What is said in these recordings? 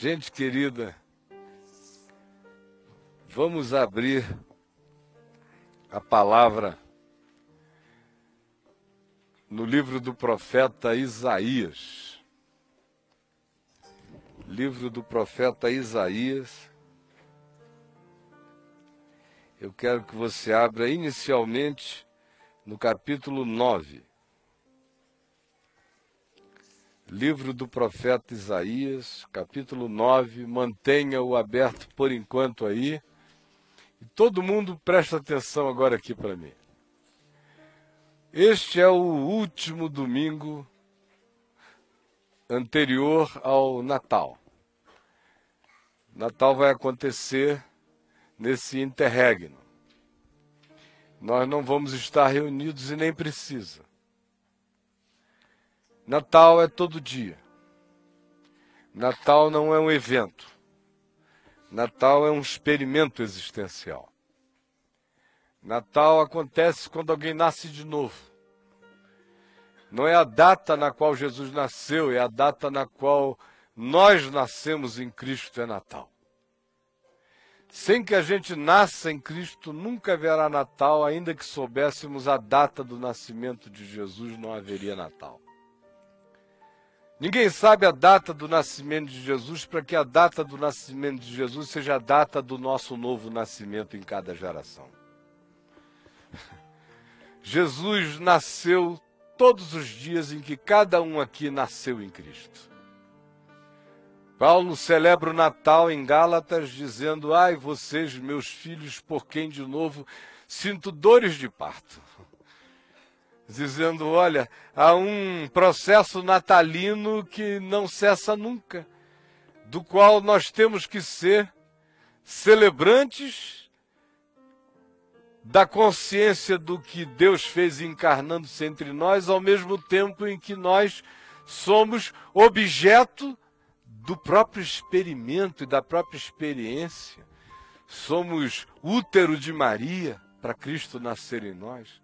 Gente querida, vamos abrir a palavra no livro do profeta Isaías. Livro do profeta Isaías. Eu quero que você abra inicialmente no capítulo 9. Livro do profeta Isaías, capítulo 9, mantenha-o aberto por enquanto aí. E todo mundo presta atenção agora aqui para mim. Este é o último domingo anterior ao Natal. Natal vai acontecer nesse interregno. Nós não vamos estar reunidos e nem precisa. Natal é todo dia. Natal não é um evento. Natal é um experimento existencial. Natal acontece quando alguém nasce de novo. Não é a data na qual Jesus nasceu, é a data na qual nós nascemos em Cristo, é Natal. Sem que a gente nasça em Cristo, nunca haverá Natal, ainda que soubéssemos a data do nascimento de Jesus, não haveria Natal. Ninguém sabe a data do nascimento de Jesus para que a data do nascimento de Jesus seja a data do nosso novo nascimento em cada geração. Jesus nasceu todos os dias em que cada um aqui nasceu em Cristo. Paulo celebra o Natal em Gálatas dizendo: Ai, vocês, meus filhos, por quem de novo sinto dores de parto dizendo: olha, há um processo natalino que não cessa nunca, do qual nós temos que ser celebrantes da consciência do que Deus fez encarnando-se entre nós, ao mesmo tempo em que nós somos objeto do próprio experimento e da própria experiência. Somos útero de Maria para Cristo nascer em nós.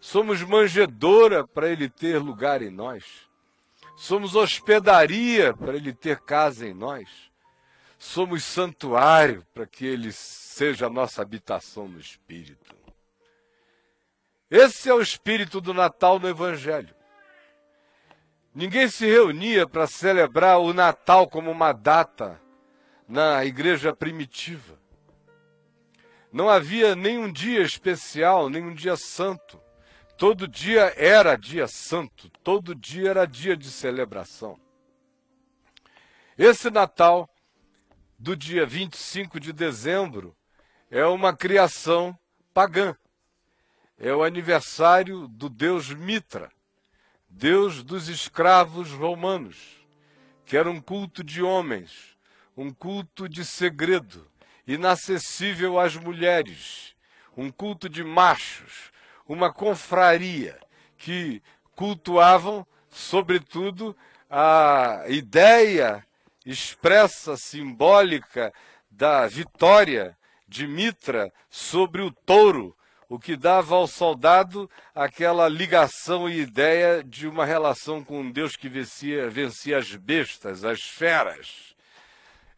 Somos manjedora para ele ter lugar em nós. Somos hospedaria para ele ter casa em nós. Somos santuário para que ele seja a nossa habitação no Espírito. Esse é o espírito do Natal no Evangelho. Ninguém se reunia para celebrar o Natal como uma data na igreja primitiva. Não havia nenhum dia especial, nenhum dia santo. Todo dia era dia santo, todo dia era dia de celebração. Esse Natal do dia 25 de dezembro é uma criação pagã. É o aniversário do deus Mitra, deus dos escravos romanos, que era um culto de homens, um culto de segredo, inacessível às mulheres, um culto de machos, uma confraria que cultuavam, sobretudo, a ideia expressa, simbólica da vitória de Mitra sobre o touro, o que dava ao soldado aquela ligação e ideia de uma relação com um Deus que vencia, vencia as bestas, as feras.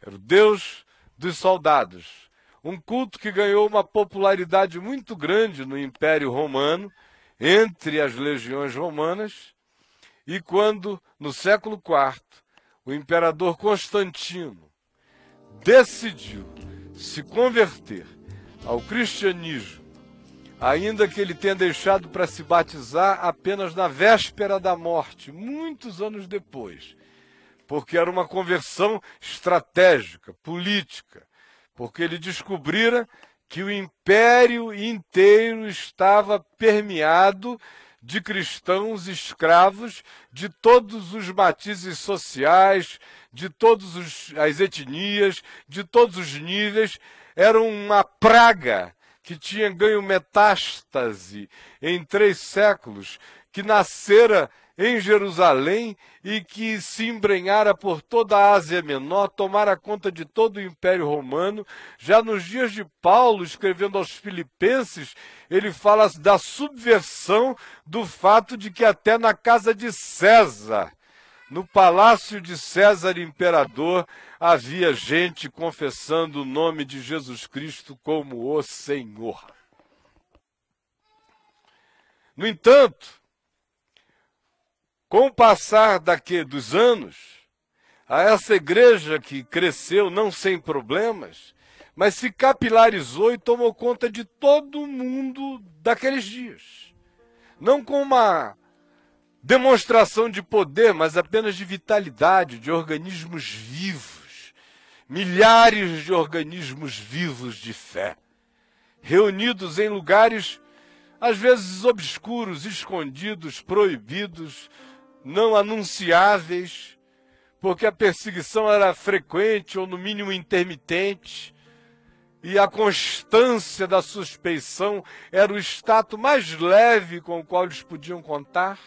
Era o Deus dos soldados um culto que ganhou uma popularidade muito grande no Império Romano, entre as legiões romanas, e quando, no século IV, o imperador Constantino decidiu se converter ao cristianismo, ainda que ele tenha deixado para se batizar apenas na véspera da morte, muitos anos depois, porque era uma conversão estratégica, política, porque ele descobrira que o império inteiro estava permeado de cristãos escravos de todos os matizes sociais, de todas as etnias, de todos os níveis. Era uma praga que tinha ganho metástase em três séculos, que nascera em Jerusalém e que se embrenhara por toda a Ásia Menor, tomara conta de todo o Império Romano. Já nos dias de Paulo, escrevendo aos Filipenses, ele fala da subversão do fato de que até na casa de César no palácio de César Imperador havia gente confessando o nome de Jesus Cristo como o Senhor. No entanto, com o passar daqui dos anos, a essa igreja que cresceu não sem problemas, mas se capilarizou e tomou conta de todo mundo daqueles dias. Não com uma demonstração de poder, mas apenas de vitalidade, de organismos vivos, milhares de organismos vivos de fé, reunidos em lugares às vezes obscuros, escondidos, proibidos, não anunciáveis, porque a perseguição era frequente ou no mínimo intermitente, e a constância da suspeição era o status mais leve com o qual eles podiam contar.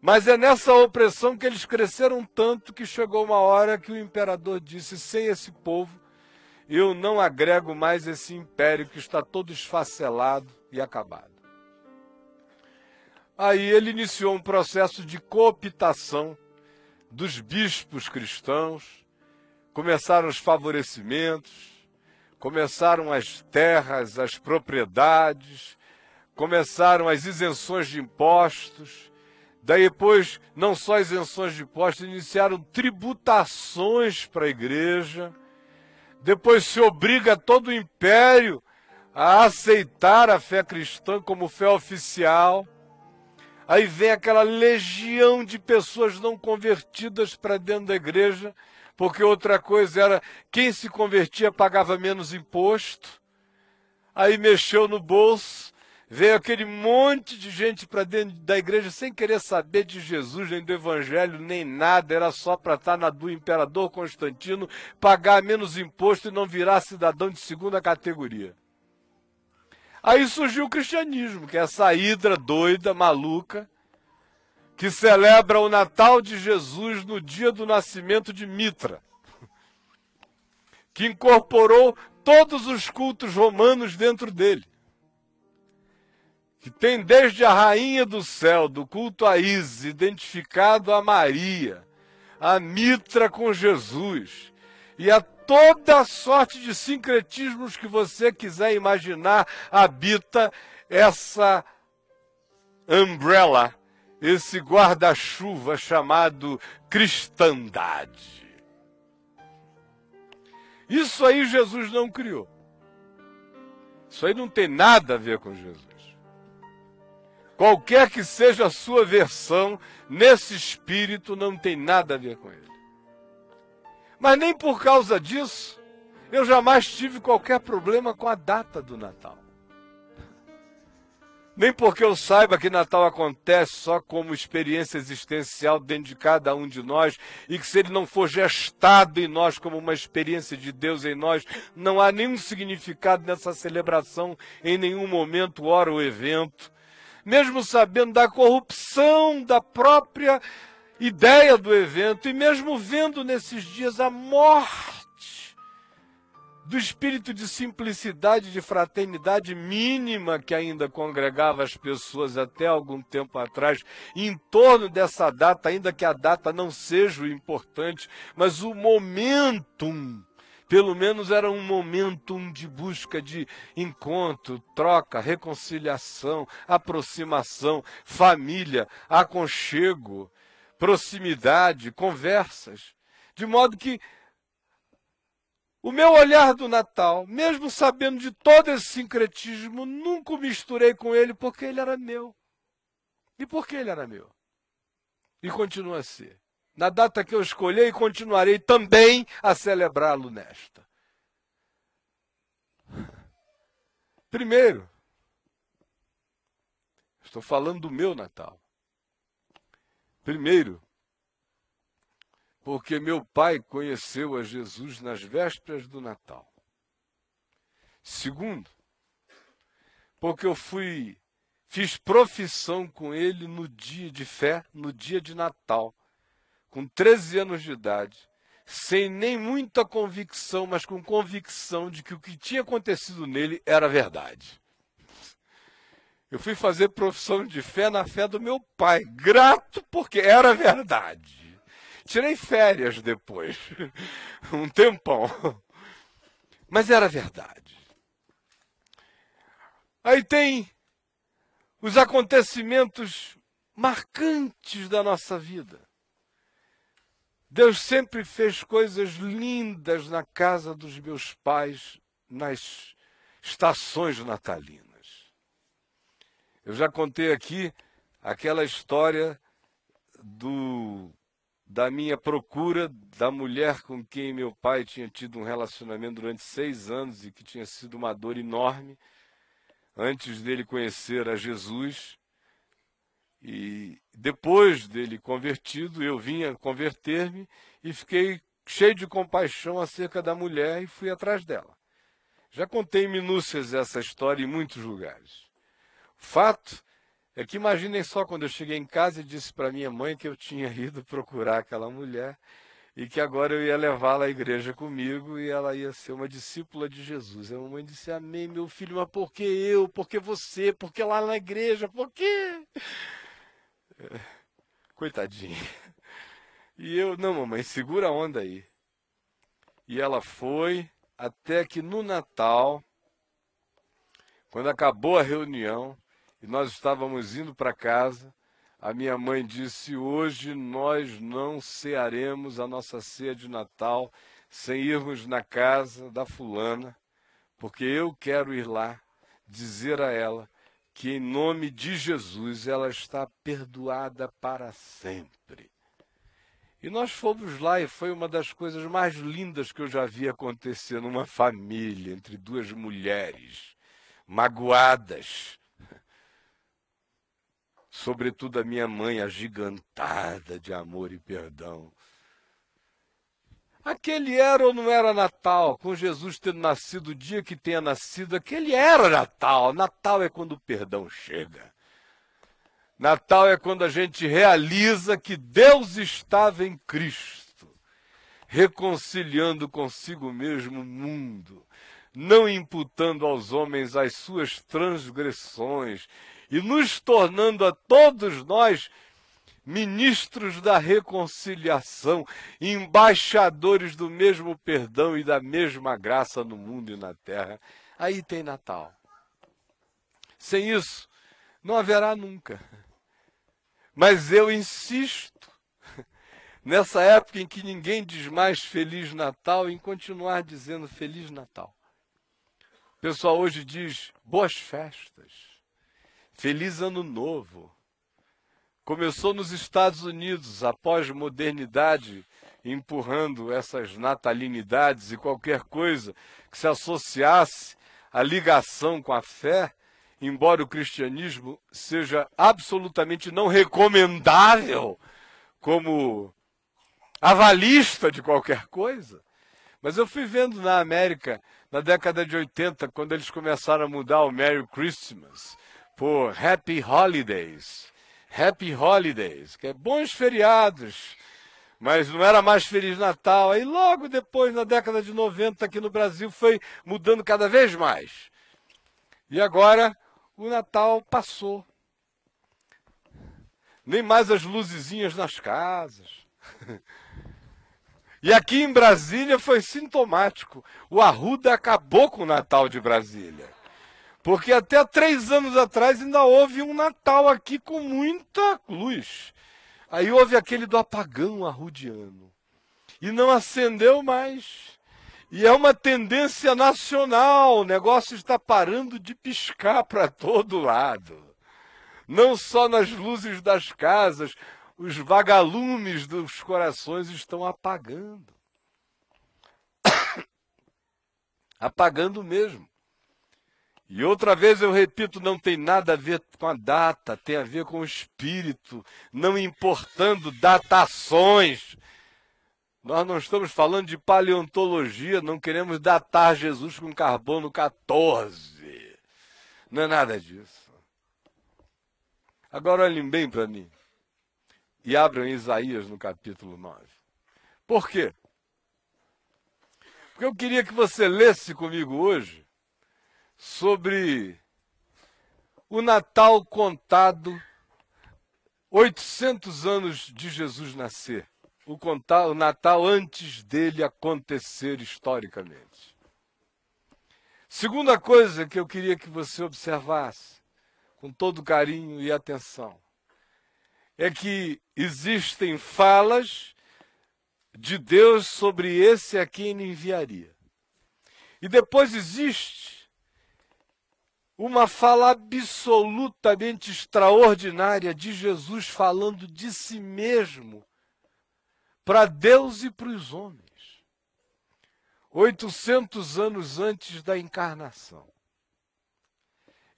Mas é nessa opressão que eles cresceram tanto que chegou uma hora que o imperador disse: sem esse povo, eu não agrego mais esse império que está todo esfacelado e acabado. Aí ele iniciou um processo de cooptação dos bispos cristãos, começaram os favorecimentos, começaram as terras, as propriedades, começaram as isenções de impostos Daí depois, não só isenções de impostos, iniciaram tributações para a igreja. Depois se obriga todo o império a aceitar a fé cristã como fé oficial. Aí vem aquela legião de pessoas não convertidas para dentro da igreja, porque outra coisa era quem se convertia pagava menos imposto. Aí mexeu no bolso, Veio aquele monte de gente para dentro da igreja sem querer saber de Jesus, nem do Evangelho, nem nada. Era só para estar na do imperador Constantino, pagar menos imposto e não virar cidadão de segunda categoria. Aí surgiu o cristianismo, que é essa hidra doida, maluca, que celebra o Natal de Jesus no dia do nascimento de Mitra, que incorporou todos os cultos romanos dentro dele que tem desde a rainha do céu, do culto a Isis, identificado a Maria, a Mitra com Jesus, e a toda sorte de sincretismos que você quiser imaginar, habita essa umbrella, esse guarda-chuva chamado cristandade. Isso aí Jesus não criou. Isso aí não tem nada a ver com Jesus qualquer que seja a sua versão, nesse espírito não tem nada a ver com ele. Mas nem por causa disso, eu jamais tive qualquer problema com a data do Natal. Nem porque eu saiba que Natal acontece só como experiência existencial dentro de cada um de nós e que se ele não for gestado em nós como uma experiência de Deus em nós, não há nenhum significado nessa celebração em nenhum momento, hora ou evento mesmo sabendo da corrupção da própria ideia do evento, e mesmo vendo nesses dias a morte do espírito de simplicidade, de fraternidade mínima que ainda congregava as pessoas até algum tempo atrás, em torno dessa data, ainda que a data não seja o importante, mas o momentum pelo menos era um momento de busca de encontro, troca, reconciliação, aproximação, família, aconchego, proximidade, conversas. De modo que o meu olhar do Natal, mesmo sabendo de todo esse sincretismo, nunca o misturei com ele porque ele era meu. E por que ele era meu? E continua a ser na data que eu escolher e continuarei também a celebrá-lo nesta. Primeiro, estou falando do meu Natal. Primeiro, porque meu pai conheceu a Jesus nas vésperas do Natal. Segundo, porque eu fui fiz profissão com ele no dia de fé, no dia de Natal com 13 anos de idade, sem nem muita convicção, mas com convicção de que o que tinha acontecido nele era verdade. Eu fui fazer profissão de fé na fé do meu pai, grato porque era verdade. Tirei férias depois, um tempão, mas era verdade. Aí tem os acontecimentos marcantes da nossa vida. Deus sempre fez coisas lindas na casa dos meus pais nas estações natalinas. Eu já contei aqui aquela história do da minha procura da mulher com quem meu pai tinha tido um relacionamento durante seis anos e que tinha sido uma dor enorme antes dele conhecer a Jesus. E depois dele convertido, eu vinha converter-me e fiquei cheio de compaixão acerca da mulher e fui atrás dela. Já contei minúcias essa história em muitos lugares. Fato é que imaginem só quando eu cheguei em casa e disse para minha mãe que eu tinha ido procurar aquela mulher e que agora eu ia levá-la à igreja comigo e ela ia ser uma discípula de Jesus. A mamãe disse: Amém, meu filho, mas por que eu? Por que você? Por que lá na igreja? Por quê? Coitadinha. E eu, não, mamãe, segura a onda aí. E ela foi até que no Natal, quando acabou a reunião, e nós estávamos indo para casa, a minha mãe disse: Hoje nós não cearemos a nossa ceia de Natal sem irmos na casa da fulana, porque eu quero ir lá dizer a ela que, em nome de Jesus, ela está perdoada para sempre. E nós fomos lá e foi uma das coisas mais lindas que eu já vi acontecer numa família, entre duas mulheres magoadas sobretudo a minha mãe agigantada de amor e perdão. Aquele era ou não era Natal, com Jesus tendo nascido o dia que tenha nascido, aquele era Natal. Natal é quando o perdão chega. Natal é quando a gente realiza que Deus estava em Cristo, reconciliando consigo mesmo o mundo, não imputando aos homens as suas transgressões e nos tornando a todos nós ministros da reconciliação, embaixadores do mesmo perdão e da mesma graça no mundo e na terra. Aí tem Natal. Sem isso, não haverá nunca. Mas eu insisto, nessa época em que ninguém diz mais Feliz Natal, em continuar dizendo Feliz Natal. O pessoal hoje diz boas festas. Feliz Ano Novo. Começou nos Estados Unidos, após modernidade, empurrando essas natalinidades e qualquer coisa que se associasse à ligação com a fé, embora o cristianismo seja absolutamente não recomendável como avalista de qualquer coisa. Mas eu fui vendo na América, na década de 80, quando eles começaram a mudar o Merry Christmas por Happy Holidays. Happy Holidays, que é bons feriados. Mas não era mais Feliz Natal. Aí logo depois, na década de 90, aqui no Brasil, foi mudando cada vez mais. E agora o Natal passou. Nem mais as luzezinhas nas casas. E aqui em Brasília foi sintomático. O Arruda acabou com o Natal de Brasília. Porque até três anos atrás ainda houve um Natal aqui com muita luz. Aí houve aquele do apagão arrudiano. E não acendeu mais. E é uma tendência nacional. O negócio está parando de piscar para todo lado. Não só nas luzes das casas, os vagalumes dos corações estão apagando. apagando mesmo. E outra vez eu repito, não tem nada a ver com a data, tem a ver com o espírito, não importando datações. Nós não estamos falando de paleontologia, não queremos datar Jesus com carbono 14. Não é nada disso. Agora olhem bem para mim. E abram Isaías no capítulo 9. Por quê? Porque eu queria que você lesse comigo hoje sobre o Natal contado 800 anos de Jesus nascer. O, contar, o Natal antes dele acontecer historicamente. Segunda coisa que eu queria que você observasse, com todo carinho e atenção, é que existem falas de Deus sobre esse a quem ele enviaria. E depois existe uma fala absolutamente extraordinária de Jesus falando de si mesmo para Deus e para os homens. 800 anos antes da encarnação.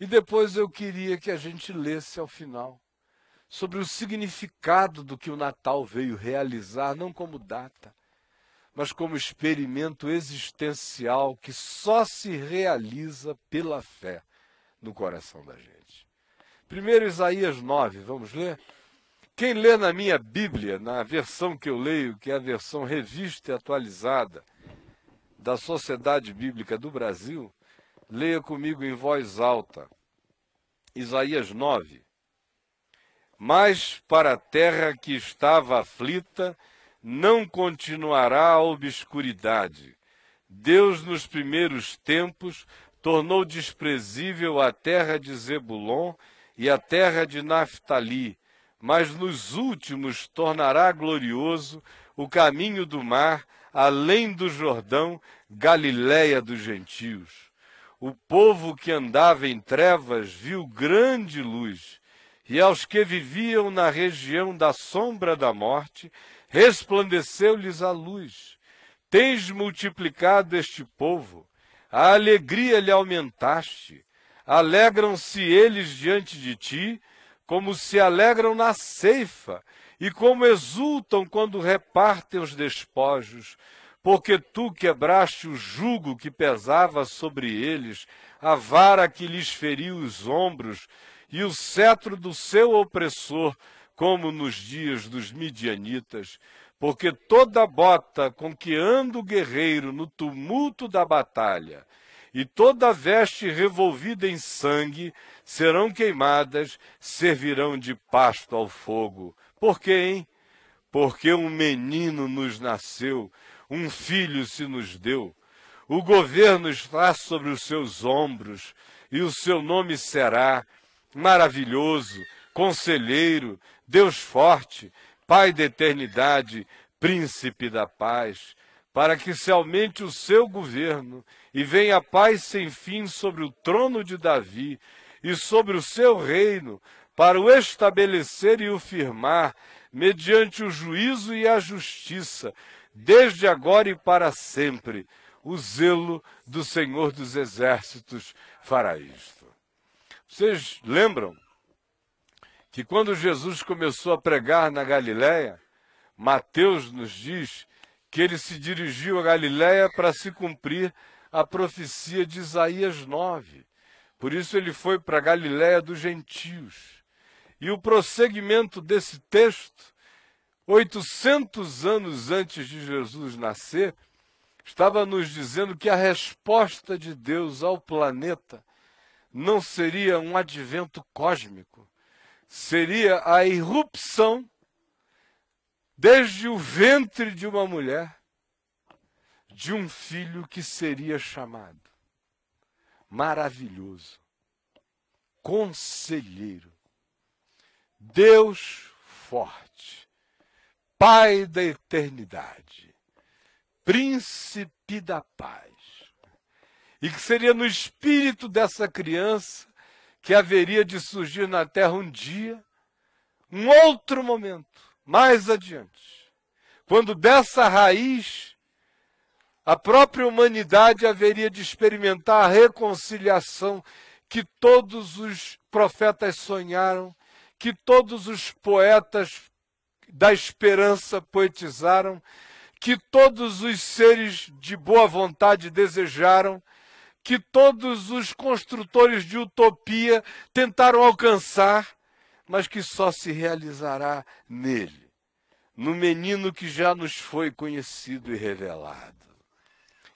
E depois eu queria que a gente lesse ao final sobre o significado do que o Natal veio realizar, não como data, mas como experimento existencial que só se realiza pela fé no coração da gente. Primeiro Isaías 9, vamos ler? Quem lê na minha Bíblia, na versão que eu leio, que é a versão revista e atualizada da Sociedade Bíblica do Brasil, leia comigo em voz alta. Isaías 9, mas para a terra que estava aflita não continuará a obscuridade. Deus, nos primeiros tempos, tornou desprezível a terra de Zebulon e a terra de Naphtali, mas nos últimos tornará glorioso o caminho do mar, além do Jordão, Galiléia dos gentios. O povo que andava em trevas viu grande luz e aos que viviam na região da sombra da morte, resplandeceu-lhes a luz. Tens multiplicado este povo, a alegria lhe aumentaste. Alegram-se eles diante de ti, como se alegram na ceifa, e como exultam quando repartem os despojos, porque tu quebraste o jugo que pesava sobre eles, a vara que lhes feriu os ombros, e o cetro do seu opressor, como nos dias dos midianitas, porque toda bota com que anda o guerreiro no tumulto da batalha, e toda veste revolvida em sangue serão queimadas, servirão de pasto ao fogo. Por quê, hein? Porque um menino nos nasceu, um filho se nos deu. O governo está sobre os seus ombros, e o seu nome será maravilhoso, conselheiro, Deus forte, Pai da eternidade, príncipe da paz, para que se aumente o seu governo e venha a paz sem fim sobre o trono de Davi e sobre o seu reino, para o estabelecer e o firmar, mediante o juízo e a justiça, desde agora e para sempre. O zelo do Senhor dos Exércitos fará isto. Vocês lembram que quando Jesus começou a pregar na Galiléia, Mateus nos diz que ele se dirigiu a Galiléia para se cumprir a profecia de Isaías 9. Por isso ele foi para a Galiléia dos gentios. E o prosseguimento desse texto, 800 anos antes de Jesus nascer, estava nos dizendo que a resposta de Deus ao planeta não seria um advento cósmico, seria a irrupção desde o ventre de uma mulher de um filho que seria chamado maravilhoso, conselheiro, Deus forte, Pai da eternidade, príncipe da paz e que seria no espírito dessa criança que haveria de surgir na terra um dia, um outro momento, mais adiante, quando dessa raiz a própria humanidade haveria de experimentar a reconciliação que todos os profetas sonharam, que todos os poetas da esperança poetizaram, que todos os seres de boa vontade desejaram que todos os construtores de utopia tentaram alcançar, mas que só se realizará nele, no menino que já nos foi conhecido e revelado.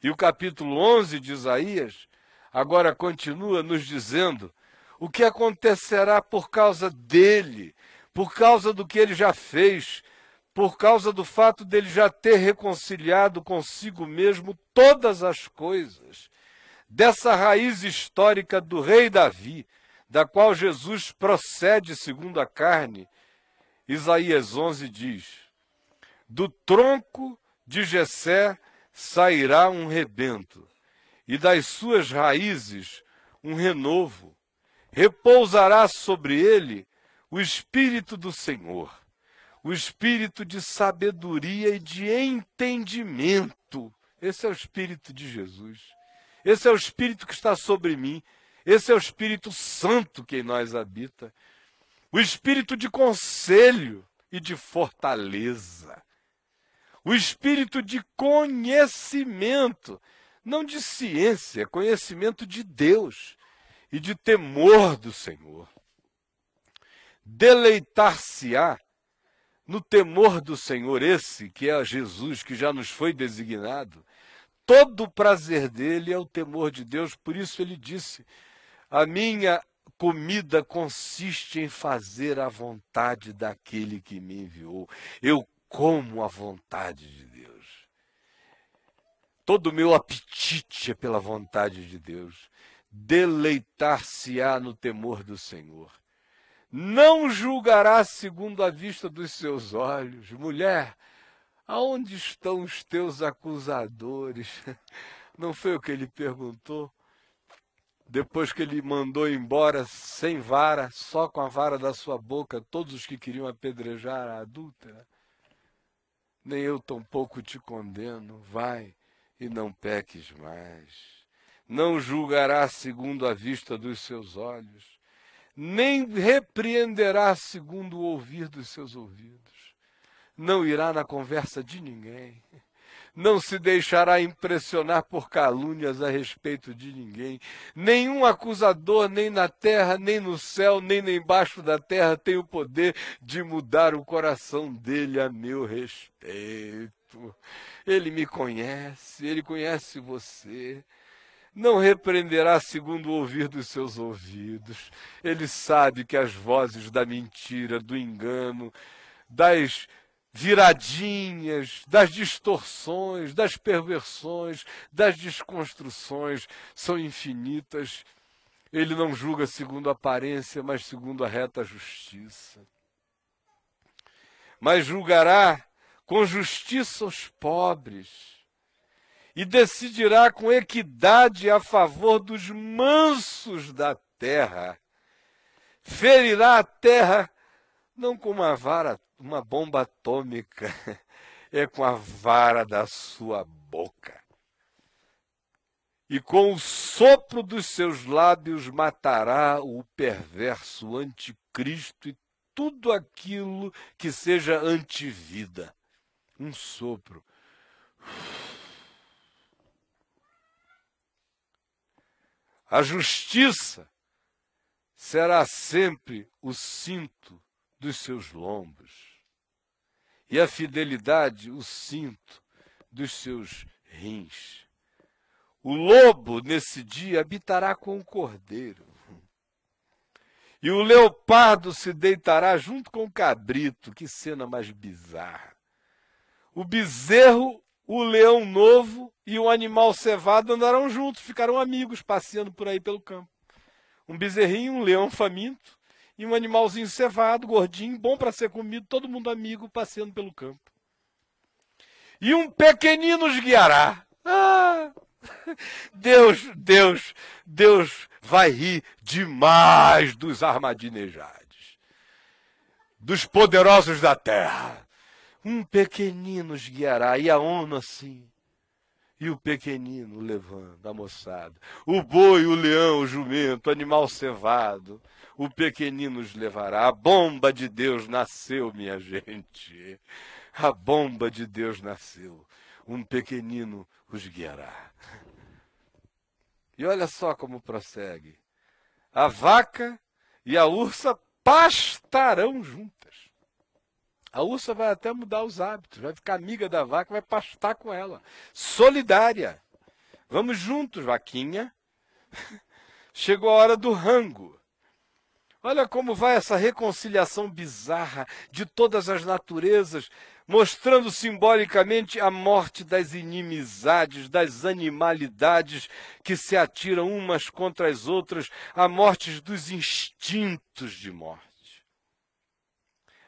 E o capítulo 11 de Isaías agora continua nos dizendo o que acontecerá por causa dele, por causa do que ele já fez, por causa do fato dele já ter reconciliado consigo mesmo todas as coisas, dessa raiz histórica do rei Davi, da qual Jesus procede segundo a carne, Isaías 11 diz: Do tronco de Jessé sairá um rebento, e das suas raízes um renovo. Repousará sobre ele o espírito do Senhor, o espírito de sabedoria e de entendimento. Esse é o espírito de Jesus. Esse é o espírito que está sobre mim. Esse é o Espírito Santo que em nós habita. O espírito de conselho e de fortaleza o espírito de conhecimento, não de ciência, conhecimento de Deus e de temor do Senhor. Deleitar-se-á no temor do Senhor, esse que é Jesus, que já nos foi designado. Todo o prazer dele é o temor de Deus, por isso ele disse: A minha comida consiste em fazer a vontade daquele que me enviou. Eu como a vontade de Deus. Todo o meu apetite é pela vontade de Deus. Deleitar-se-á no temor do Senhor. Não julgará segundo a vista dos seus olhos. Mulher, aonde estão os teus acusadores? Não foi o que ele perguntou? Depois que ele mandou embora sem vara, só com a vara da sua boca, todos os que queriam apedrejar a adúltera nem eu tampouco te condeno. Vai e não peques mais. Não julgará segundo a vista dos seus olhos, nem repreenderá segundo o ouvir dos seus ouvidos. Não irá na conversa de ninguém não se deixará impressionar por calúnias a respeito de ninguém. Nenhum acusador, nem na terra, nem no céu, nem embaixo da terra, tem o poder de mudar o coração dele a meu respeito. Ele me conhece, ele conhece você. Não repreenderá segundo o ouvir dos seus ouvidos. Ele sabe que as vozes da mentira, do engano, das viradinhas, das distorções, das perversões, das desconstruções são infinitas. Ele não julga segundo a aparência, mas segundo a reta justiça. Mas julgará com justiça os pobres e decidirá com equidade a favor dos mansos da terra. Ferirá a terra não com uma vara uma bomba atômica é com a vara da sua boca. E com o sopro dos seus lábios matará o perverso anticristo e tudo aquilo que seja antivida. Um sopro. A justiça será sempre o cinto dos seus lombos e a fidelidade o cinto dos seus rins. O lobo nesse dia habitará com o cordeiro. E o leopardo se deitará junto com o cabrito. Que cena mais bizarra. O bezerro, o leão novo e o animal cevado andarão juntos, ficarão amigos, passeando por aí pelo campo. Um bezerrinho, um leão faminto e um animalzinho cevado, gordinho, bom para ser comido, todo mundo amigo, passeando pelo campo. E um pequenino os guiará. Ah, Deus, Deus, Deus vai rir demais dos armadinejados, dos poderosos da terra. Um pequenino os guiará, e a ONU assim, e o pequenino levando a moçada. O boi, o leão, o jumento, animal cevado, o pequenino os levará. A bomba de Deus nasceu, minha gente. A bomba de Deus nasceu. Um pequenino os guiará. E olha só como prossegue. A vaca e a ursa pastarão juntas. A ursa vai até mudar os hábitos, vai ficar amiga da vaca, vai pastar com ela. Solidária. Vamos juntos, vaquinha. Chegou a hora do rango. Olha como vai essa reconciliação bizarra de todas as naturezas, mostrando simbolicamente a morte das inimizades, das animalidades que se atiram umas contra as outras, a morte dos instintos de morte.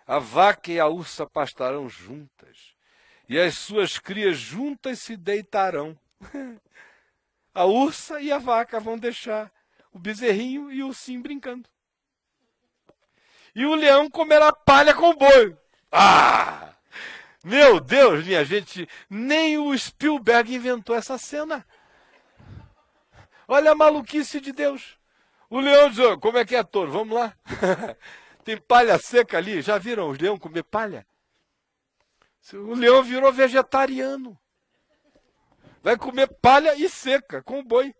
A vaca e a ursa pastarão juntas, e as suas crias juntas se deitarão. A ursa e a vaca vão deixar o bezerrinho e o ursinho brincando. E o leão comerá palha com o boi. Ah! Meu Deus, minha gente, nem o Spielberg inventou essa cena. Olha a maluquice de Deus. O leão diz: Como é que é, touro? Vamos lá. Tem palha seca ali. Já viram os leões comer palha? O leão virou vegetariano. Vai comer palha e seca com o boi.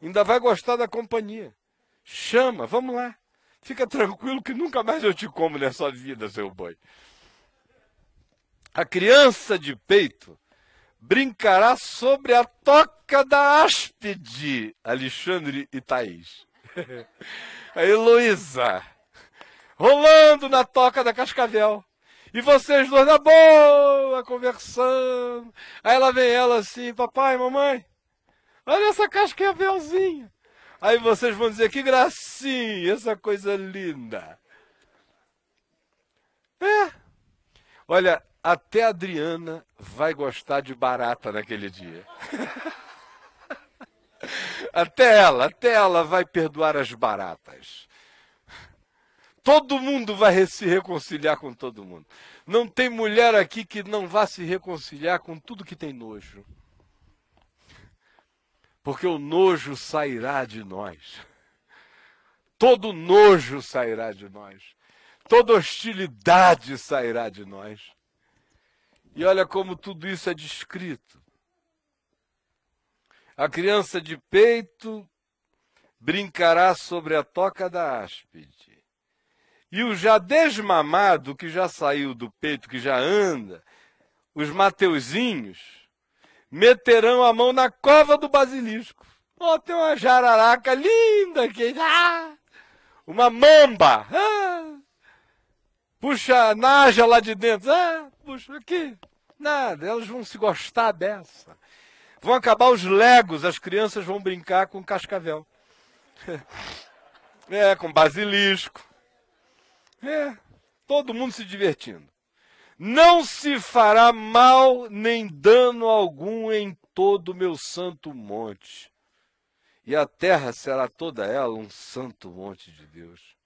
Ainda vai gostar da companhia. Chama, vamos lá. Fica tranquilo que nunca mais eu te como nessa vida, seu boi. A criança de peito brincará sobre a toca da áspide, Alexandre e Thaís. A Heloísa, rolando na toca da cascavel. E vocês dois na boa, conversando. Aí ela vem ela assim, papai, mamãe, olha essa cascavelzinha. Aí vocês vão dizer, que gracinha, essa coisa linda. É. Olha, até a Adriana vai gostar de barata naquele dia. até ela, até ela vai perdoar as baratas. Todo mundo vai se reconciliar com todo mundo. Não tem mulher aqui que não vá se reconciliar com tudo que tem nojo. Porque o nojo sairá de nós. Todo nojo sairá de nós. Toda hostilidade sairá de nós. E olha como tudo isso é descrito. A criança de peito brincará sobre a toca da áspide. E o já desmamado, que já saiu do peito, que já anda, os mateuzinhos, meterão a mão na cova do basilisco. Oh, tem uma jararaca linda aqui. Ah, uma mamba. Ah, puxa a naja lá de dentro. Ah, puxa aqui. Nada, elas vão se gostar dessa. Vão acabar os legos, as crianças vão brincar com cascavel. É, com basilisco. É, todo mundo se divertindo. Não se fará mal nem dano algum em todo o meu santo monte. E a terra será toda ela um santo monte de Deus.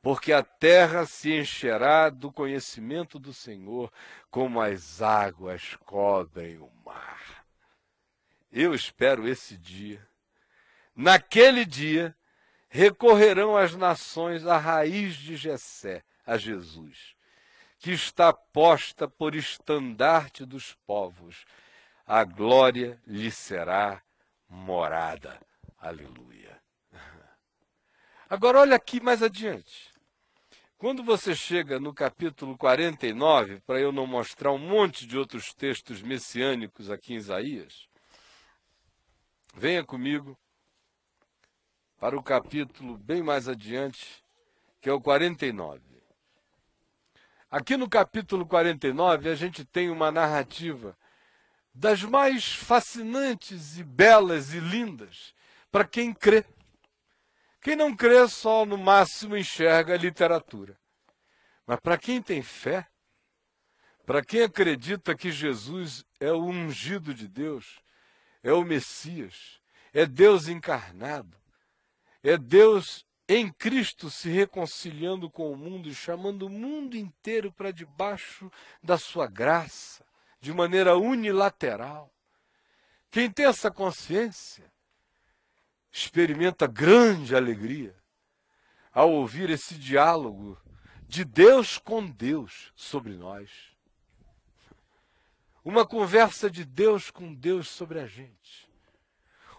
Porque a terra se encherá do conhecimento do Senhor, como as águas cobrem o mar. Eu espero esse dia. Naquele dia, recorrerão as nações à raiz de Jessé, a Jesus, que está posta por estandarte dos povos. A glória lhe será morada. Aleluia. Agora olha aqui mais adiante. Quando você chega no capítulo 49, para eu não mostrar um monte de outros textos messiânicos aqui em Isaías, venha comigo para o capítulo bem mais adiante, que é o 49. Aqui no capítulo 49, a gente tem uma narrativa das mais fascinantes e belas e lindas para quem crê. Quem não crê só no máximo enxerga a literatura. Mas para quem tem fé, para quem acredita que Jesus é o ungido de Deus, é o Messias, é Deus encarnado, é Deus em Cristo se reconciliando com o mundo e chamando o mundo inteiro para debaixo da sua graça, de maneira unilateral. Quem tem essa consciência experimenta grande alegria ao ouvir esse diálogo de Deus com Deus sobre nós. Uma conversa de Deus com Deus sobre a gente.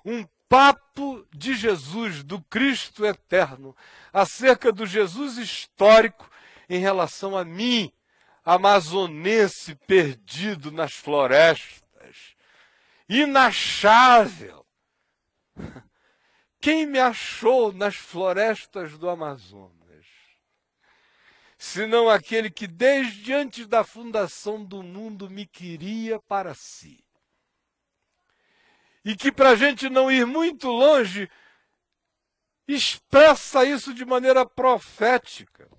Um papo de Jesus, do Cristo eterno, acerca do Jesus histórico em relação a mim, amazonense perdido nas florestas, inachável. Quem me achou nas florestas do Amazonas? senão aquele que desde antes da fundação do mundo me queria para si. E que, para a gente não ir muito longe, expressa isso de maneira profética.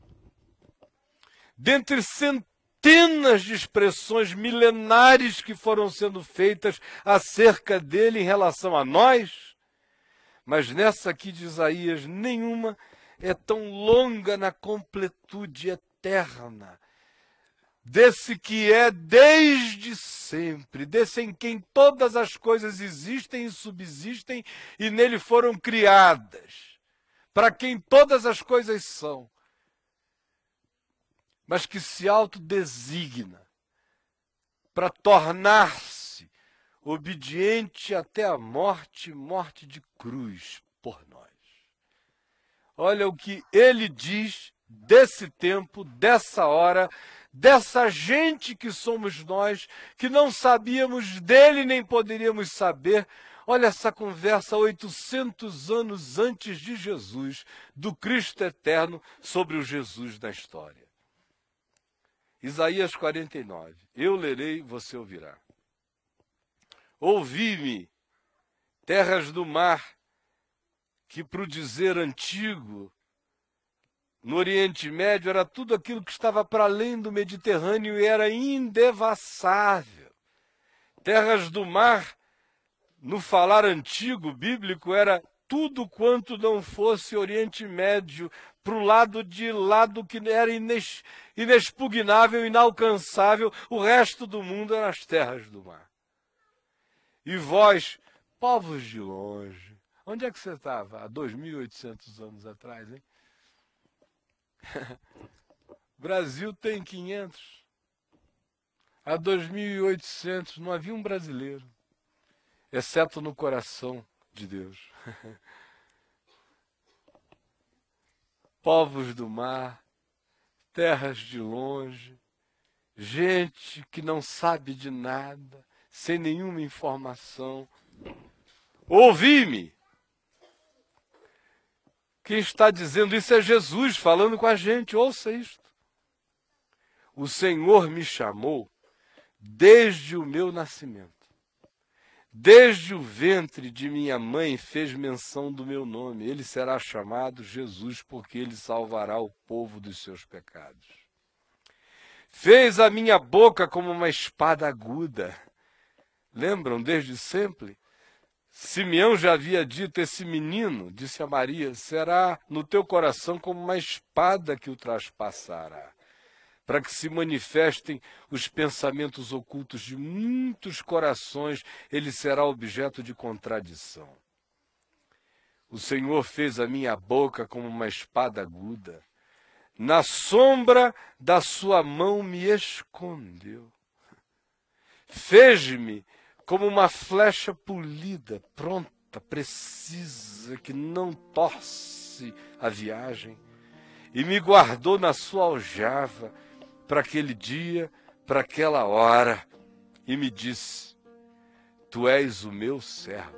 Dentre centenas de expressões milenares que foram sendo feitas acerca dele em relação a nós, mas nessa aqui de Isaías, nenhuma é tão longa na completude eterna, desse que é desde sempre, desse em quem todas as coisas existem e subsistem e nele foram criadas, para quem todas as coisas são, mas que se autodesigna para tornar-se obediente até a morte, morte de cruz por nós. Olha o que ele diz desse tempo, dessa hora, dessa gente que somos nós, que não sabíamos dele nem poderíamos saber. Olha essa conversa 800 anos antes de Jesus, do Cristo eterno, sobre o Jesus da história. Isaías 49. Eu lerei, você ouvirá. Ouvi-me, terras do mar, que para o dizer antigo, no Oriente Médio, era tudo aquilo que estava para além do Mediterrâneo e era indevassável. Terras do mar, no falar antigo bíblico, era tudo quanto não fosse Oriente Médio, para o lado de lado que era ines, inexpugnável, inalcançável, o resto do mundo eram as terras do mar. E vós, povos de longe, Onde é que você estava há 2.800 anos atrás, hein? Brasil tem 500. Há 2.800 não havia um brasileiro, exceto no coração de Deus. Povos do mar, terras de longe, gente que não sabe de nada, sem nenhuma informação. Ouvi-me, quem está dizendo isso é Jesus falando com a gente. Ouça isto. O Senhor me chamou desde o meu nascimento. Desde o ventre de minha mãe fez menção do meu nome. Ele será chamado Jesus, porque ele salvará o povo dos seus pecados. Fez a minha boca como uma espada aguda. Lembram desde sempre? Simeão já havia dito: Esse menino, disse a Maria, será no teu coração como uma espada que o traspassará, para que se manifestem os pensamentos ocultos de muitos corações, ele será objeto de contradição. O Senhor fez a minha boca como uma espada aguda, na sombra da sua mão me escondeu. Fez-me como uma flecha polida, pronta, precisa, que não torce a viagem, e me guardou na sua aljava para aquele dia, para aquela hora, e me disse: Tu és o meu servo,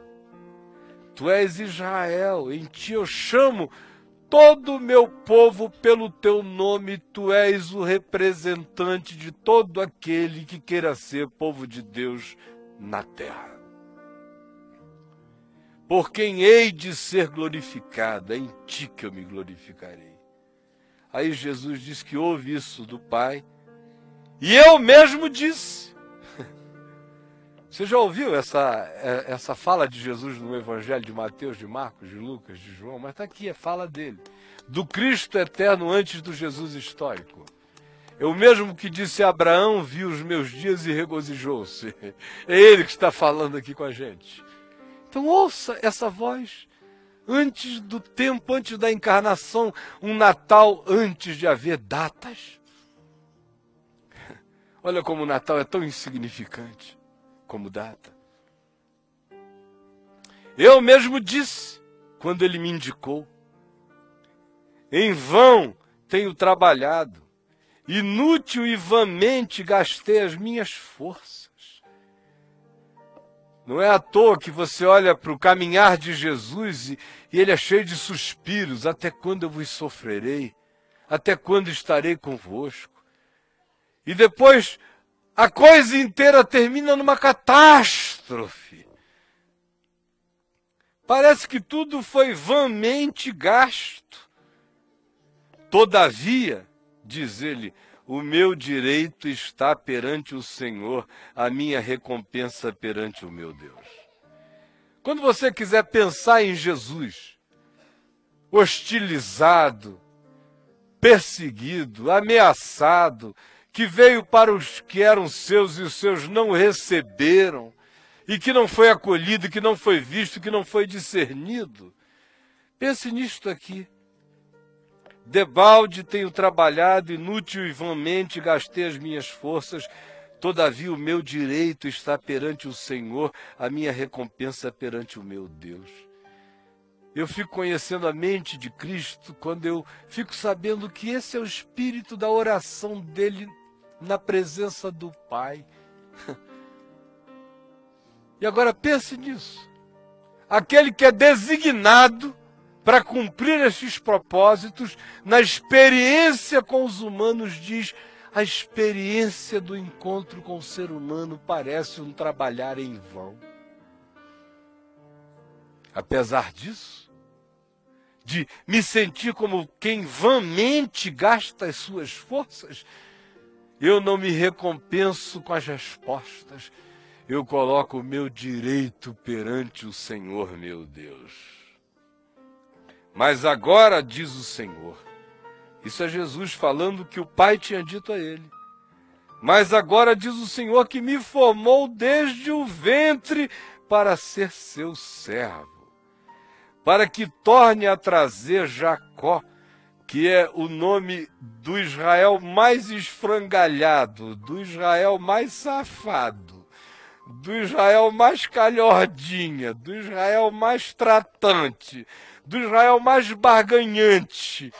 tu és Israel, em ti eu chamo todo o meu povo pelo teu nome, tu és o representante de todo aquele que queira ser povo de Deus na terra. Por quem hei de ser glorificado, é em ti que eu me glorificarei. Aí Jesus diz que ouve isso do Pai, e eu mesmo disse. Você já ouviu essa, é, essa fala de Jesus no Evangelho de Mateus, de Marcos, de Lucas, de João? Mas está aqui, é fala dele. Do Cristo eterno antes do Jesus histórico. O mesmo que disse Abraão, viu os meus dias e regozijou-se. É ele que está falando aqui com a gente. Então ouça essa voz. Antes do tempo, antes da encarnação, um Natal antes de haver datas. Olha como o Natal é tão insignificante como data. Eu mesmo disse, quando ele me indicou, em vão tenho trabalhado Inútil e vãmente gastei as minhas forças. Não é à toa que você olha para o caminhar de Jesus e, e ele é cheio de suspiros. Até quando eu vos sofrerei? Até quando estarei convosco? E depois a coisa inteira termina numa catástrofe. Parece que tudo foi vãmente gasto. Todavia, diz ele, o meu direito está perante o Senhor, a minha recompensa perante o meu Deus. Quando você quiser pensar em Jesus, hostilizado, perseguido, ameaçado, que veio para os que eram seus e os seus não receberam, e que não foi acolhido, que não foi visto, que não foi discernido. Pense nisto aqui. Debalde tenho trabalhado, inútil e vãmente gastei as minhas forças, todavia o meu direito está perante o Senhor, a minha recompensa perante o meu Deus. Eu fico conhecendo a mente de Cristo quando eu fico sabendo que esse é o espírito da oração dele na presença do Pai. E agora pense nisso. Aquele que é designado para cumprir esses propósitos, na experiência com os humanos, diz: a experiência do encontro com o ser humano parece um trabalhar em vão. Apesar disso, de me sentir como quem vãmente gasta as suas forças, eu não me recompenso com as respostas, eu coloco o meu direito perante o Senhor meu Deus. Mas agora, diz o Senhor, isso é Jesus falando que o Pai tinha dito a ele. Mas agora diz o Senhor que me formou desde o ventre para ser seu servo, para que torne a trazer Jacó, que é o nome do Israel mais esfrangalhado, do Israel mais safado, do Israel mais calhordinha, do Israel mais tratante, do Israel mais barganhante.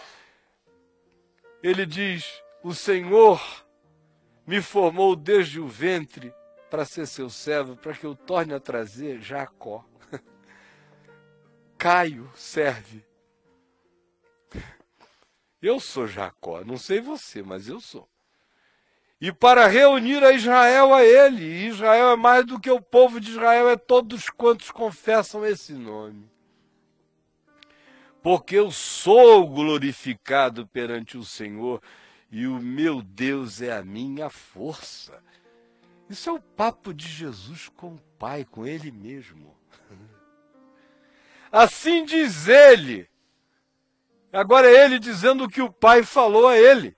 Ele diz: O Senhor me formou desde o ventre para ser seu servo, para que eu torne a trazer Jacó. Caio serve. Eu sou Jacó, não sei você, mas eu sou e para reunir a Israel a ele. Israel é mais do que o povo de Israel, é todos quantos confessam esse nome. Porque eu sou glorificado perante o Senhor e o meu Deus é a minha força. Isso é o papo de Jesus com o Pai, com Ele mesmo. Assim diz ele. Agora é ele dizendo o que o Pai falou a ele.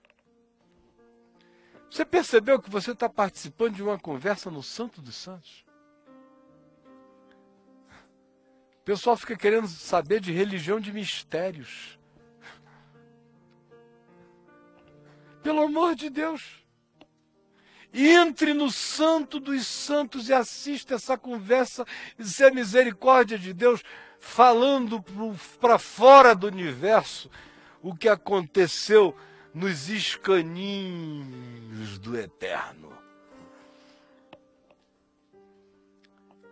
Você percebeu que você está participando de uma conversa no Santo dos Santos? O pessoal fica querendo saber de religião de mistérios. Pelo amor de Deus. Entre no Santo dos Santos e assista essa conversa e se a misericórdia de Deus falando para fora do universo o que aconteceu nos escaninhos do eterno.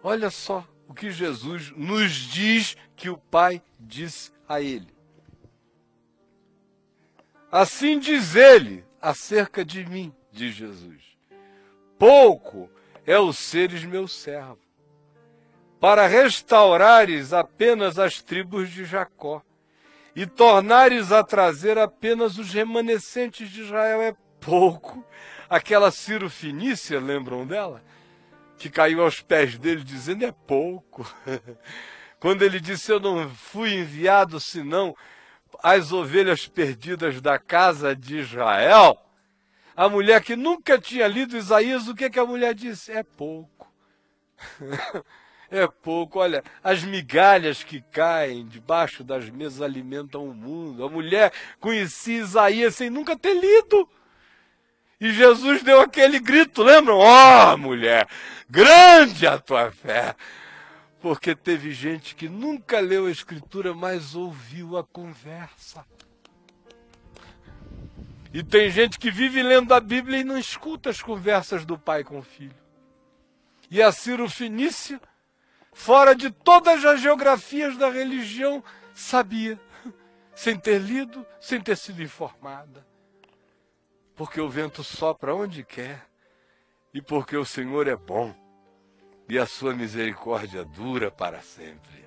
Olha só o que Jesus nos diz que o Pai disse a ele. Assim diz ele acerca de mim, diz Jesus: Pouco é o seres meu servo, para restaurares apenas as tribos de Jacó e tornares a trazer apenas os remanescentes de Israel é pouco. Aquela Ciro Finícia, lembram dela? Que caiu aos pés dele dizendo é pouco. Quando ele disse eu não fui enviado senão as ovelhas perdidas da casa de Israel, a mulher que nunca tinha lido Isaías, o que, que a mulher disse? É pouco. é pouco. Olha, as migalhas que caem debaixo das mesas alimentam o mundo. A mulher conhecia Isaías sem nunca ter lido. E Jesus deu aquele grito, lembram? Ó oh, mulher, grande a tua fé. Porque teve gente que nunca leu a Escritura, mas ouviu a conversa. E tem gente que vive lendo a Bíblia e não escuta as conversas do pai com o filho. E a Ciro Finícia fora de todas as geografias da religião, sabia. sem ter lido, sem ter sido informada. Porque o vento sopra onde quer e porque o Senhor é bom e a sua misericórdia dura para sempre.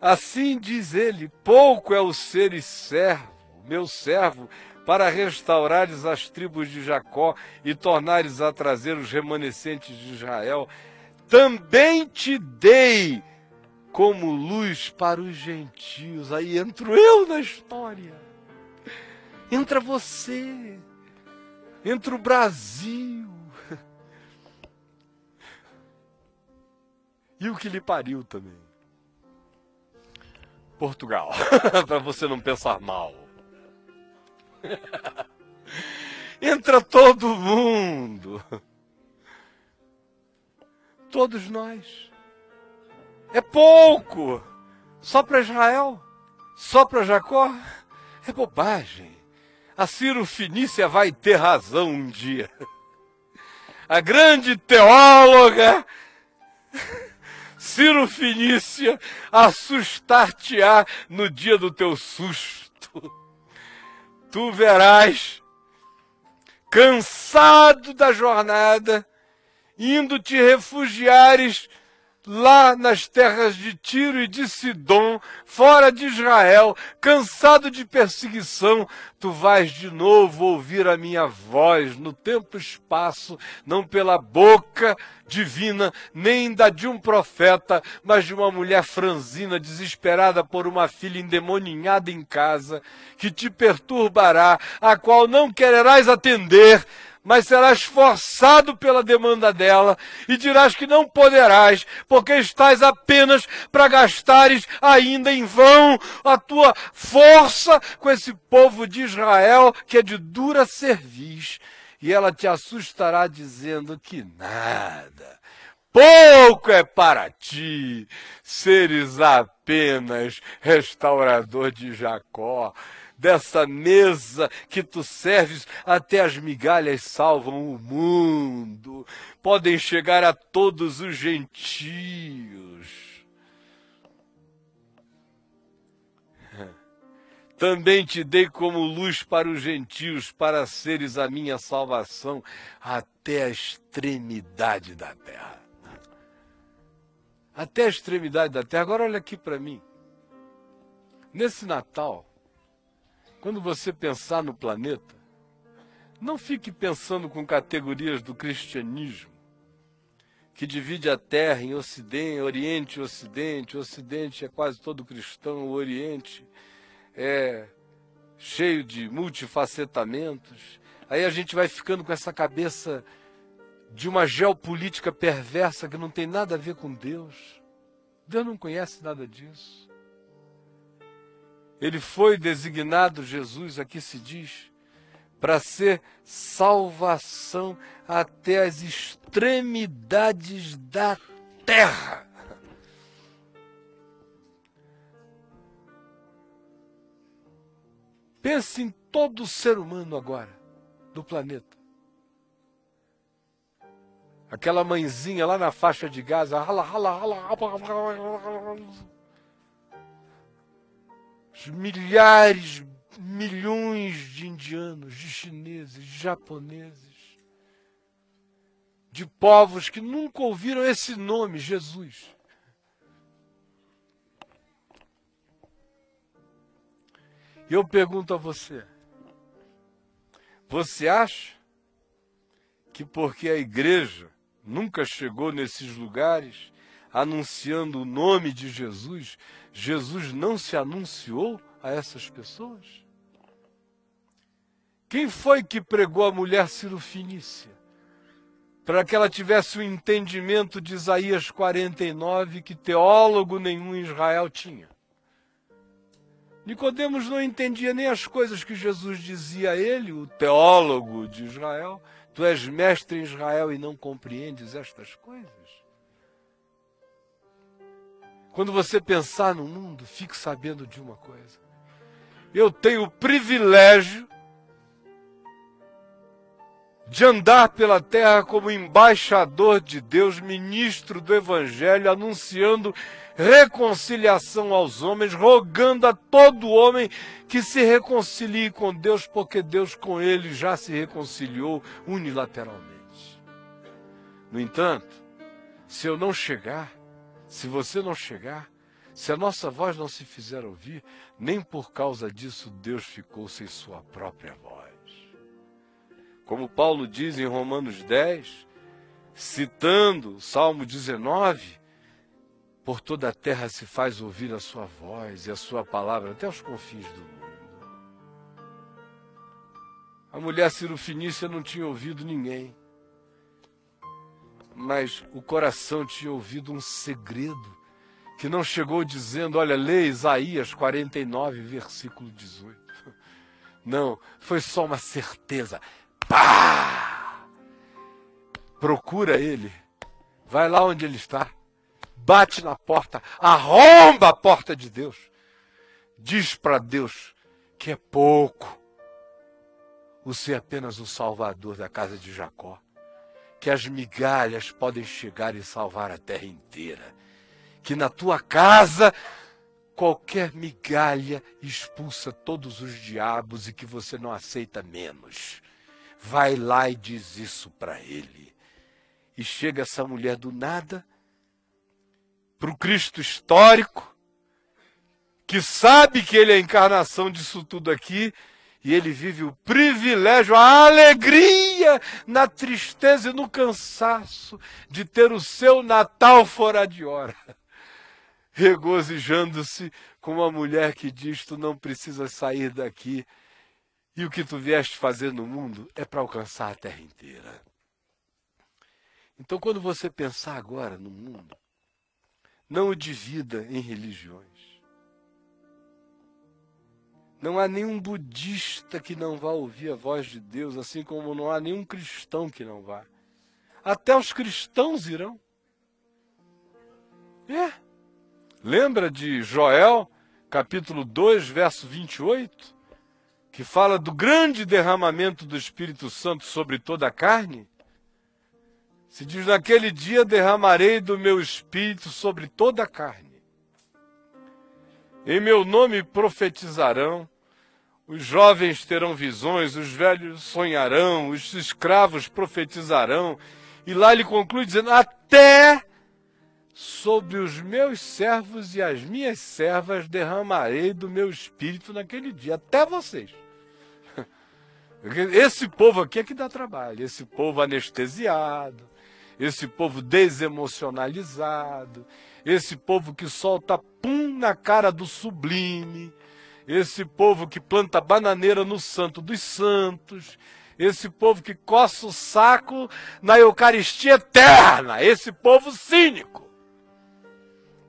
Assim diz ele: pouco é o seres servo, meu servo, para restaurares as tribos de Jacó e tornares a trazer os remanescentes de Israel. Também te dei como luz para os gentios. Aí entro eu na história. Entra você. Entra o Brasil. E o que lhe pariu também. Portugal. para você não pensar mal. Entra todo mundo. Todos nós. É pouco. Só para Israel? Só para Jacó? É bobagem. A Ciro Finícia vai ter razão um dia. A grande teóloga Ciro Finícia assustar-te-á no dia do teu susto. Tu verás, cansado da jornada, indo te refugiares lá nas terras de Tiro e de Sidom, fora de Israel, cansado de perseguição, tu vais de novo ouvir a minha voz no tempo e espaço, não pela boca divina, nem da de um profeta, mas de uma mulher franzina, desesperada por uma filha endemoninhada em casa, que te perturbará, a qual não quererás atender, mas serás forçado pela demanda dela e dirás que não poderás, porque estás apenas para gastares ainda em vão a tua força com esse povo de Israel que é de dura cerviz. E ela te assustará dizendo que nada, pouco é para ti, seres apenas restaurador de Jacó dessa mesa que tu serves, até as migalhas salvam o mundo, podem chegar a todos os gentios. Também te dei como luz para os gentios, para seres a minha salvação até a extremidade da terra. Até a extremidade da terra. Agora olha aqui para mim. Nesse Natal, quando você pensar no planeta, não fique pensando com categorias do cristianismo, que divide a Terra em Ocidente, Oriente e Ocidente. O Ocidente é quase todo cristão, o Oriente é cheio de multifacetamentos. Aí a gente vai ficando com essa cabeça de uma geopolítica perversa que não tem nada a ver com Deus. Deus não conhece nada disso. Ele foi designado, Jesus, aqui se diz, para ser salvação até as extremidades da terra. Pense em todo ser humano agora do planeta. Aquela mãezinha lá na faixa de Gaza, rala, rala, rala, rala, milhares, milhões de indianos, de chineses, de japoneses, de povos que nunca ouviram esse nome, Jesus. E eu pergunto a você: você acha que porque a igreja nunca chegou nesses lugares anunciando o nome de Jesus, Jesus não se anunciou a essas pessoas? Quem foi que pregou a mulher cirofinícia? Para que ela tivesse o entendimento de Isaías 49 que teólogo nenhum em Israel tinha. Nicodemos não entendia nem as coisas que Jesus dizia a ele, o teólogo de Israel. Tu és mestre em Israel e não compreendes estas coisas? Quando você pensar no mundo, fique sabendo de uma coisa. Eu tenho o privilégio de andar pela terra como embaixador de Deus, ministro do Evangelho, anunciando reconciliação aos homens, rogando a todo homem que se reconcilie com Deus, porque Deus com ele já se reconciliou unilateralmente. No entanto, se eu não chegar, se você não chegar, se a nossa voz não se fizer ouvir, nem por causa disso Deus ficou sem sua própria voz. Como Paulo diz em Romanos 10, citando Salmo 19, por toda a terra se faz ouvir a sua voz e a sua palavra até os confins do mundo. A mulher cirofinícia não tinha ouvido ninguém, mas o coração tinha ouvido um segredo que não chegou dizendo, olha, lê Isaías 49, versículo 18. Não, foi só uma certeza. Pá! Procura ele. Vai lá onde ele está. Bate na porta. Arromba a porta de Deus. Diz para Deus que é pouco. Você é apenas o salvador da casa de Jacó. Que as migalhas podem chegar e salvar a terra inteira. Que na tua casa qualquer migalha expulsa todos os diabos e que você não aceita menos. Vai lá e diz isso para ele. E chega essa mulher do nada para o Cristo histórico, que sabe que ele é a encarnação disso tudo aqui, e ele vive o privilégio, a alegria na tristeza e no cansaço de ter o seu Natal fora de hora, regozijando-se com uma mulher que diz: Tu não precisas sair daqui e o que tu vieste fazer no mundo é para alcançar a terra inteira. Então, quando você pensar agora no mundo, não o divida em religiões. Não há nenhum budista que não vá ouvir a voz de Deus, assim como não há nenhum cristão que não vá. Até os cristãos irão. É. Lembra de Joel, capítulo 2, verso 28? que fala do grande derramamento do Espírito Santo sobre toda a carne, se diz: Naquele dia derramarei do meu espírito sobre toda a carne. Em meu nome profetizarão, os jovens terão visões, os velhos sonharão, os escravos profetizarão. E lá ele conclui dizendo: Até sobre os meus servos e as minhas servas derramarei do meu espírito naquele dia, até vocês. Esse povo aqui é que dá trabalho, esse povo anestesiado, esse povo desemocionalizado, esse povo que solta pum na cara do sublime, esse povo que planta bananeira no santo dos santos, esse povo que coça o saco na Eucaristia eterna, esse povo cínico,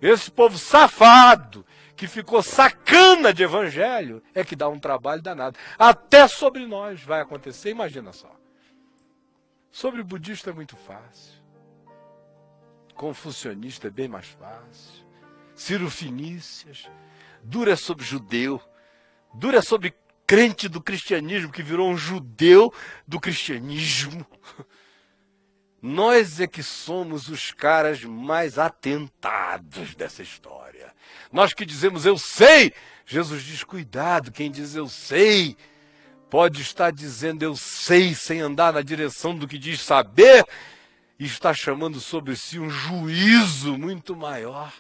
esse povo safado, que ficou sacana de evangelho, é que dá um trabalho danado. Até sobre nós vai acontecer, imagina só. Sobre budista é muito fácil. Confucionista é bem mais fácil. Ciro Finícias. Dura sobre judeu. Dura sobre crente do cristianismo que virou um judeu do cristianismo. Nós é que somos os caras mais atentados dessa história. Nós que dizemos eu sei, Jesus diz: cuidado, quem diz eu sei, pode estar dizendo eu sei sem andar na direção do que diz saber, e está chamando sobre si um juízo muito maior.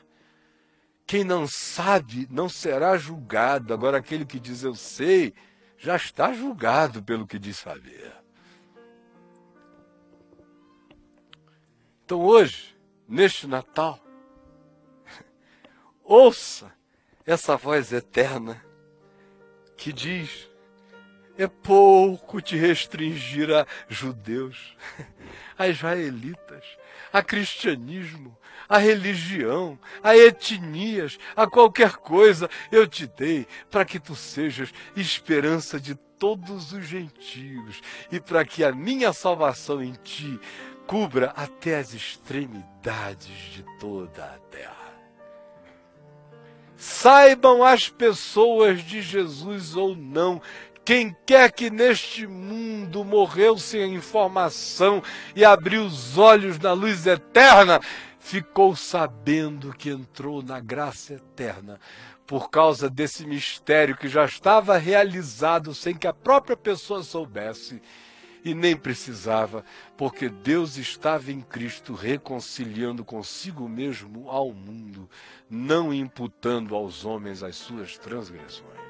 Quem não sabe não será julgado, agora aquele que diz eu sei já está julgado pelo que diz saber. Então hoje, neste Natal, ouça essa voz eterna que diz: é pouco te restringir a judeus, a israelitas, a cristianismo, a religião, a etnias, a qualquer coisa eu te dei para que tu sejas esperança de todos os gentios e para que a minha salvação em ti cubra até as extremidades de toda a terra. Saibam as pessoas de Jesus ou não Quem quer que neste mundo morreu sem informação e abriu os olhos na luz eterna, ficou sabendo que entrou na graça eterna por causa desse mistério que já estava realizado sem que a própria pessoa soubesse e nem precisava, porque Deus estava em Cristo reconciliando consigo mesmo ao mundo, não imputando aos homens as suas transgressões.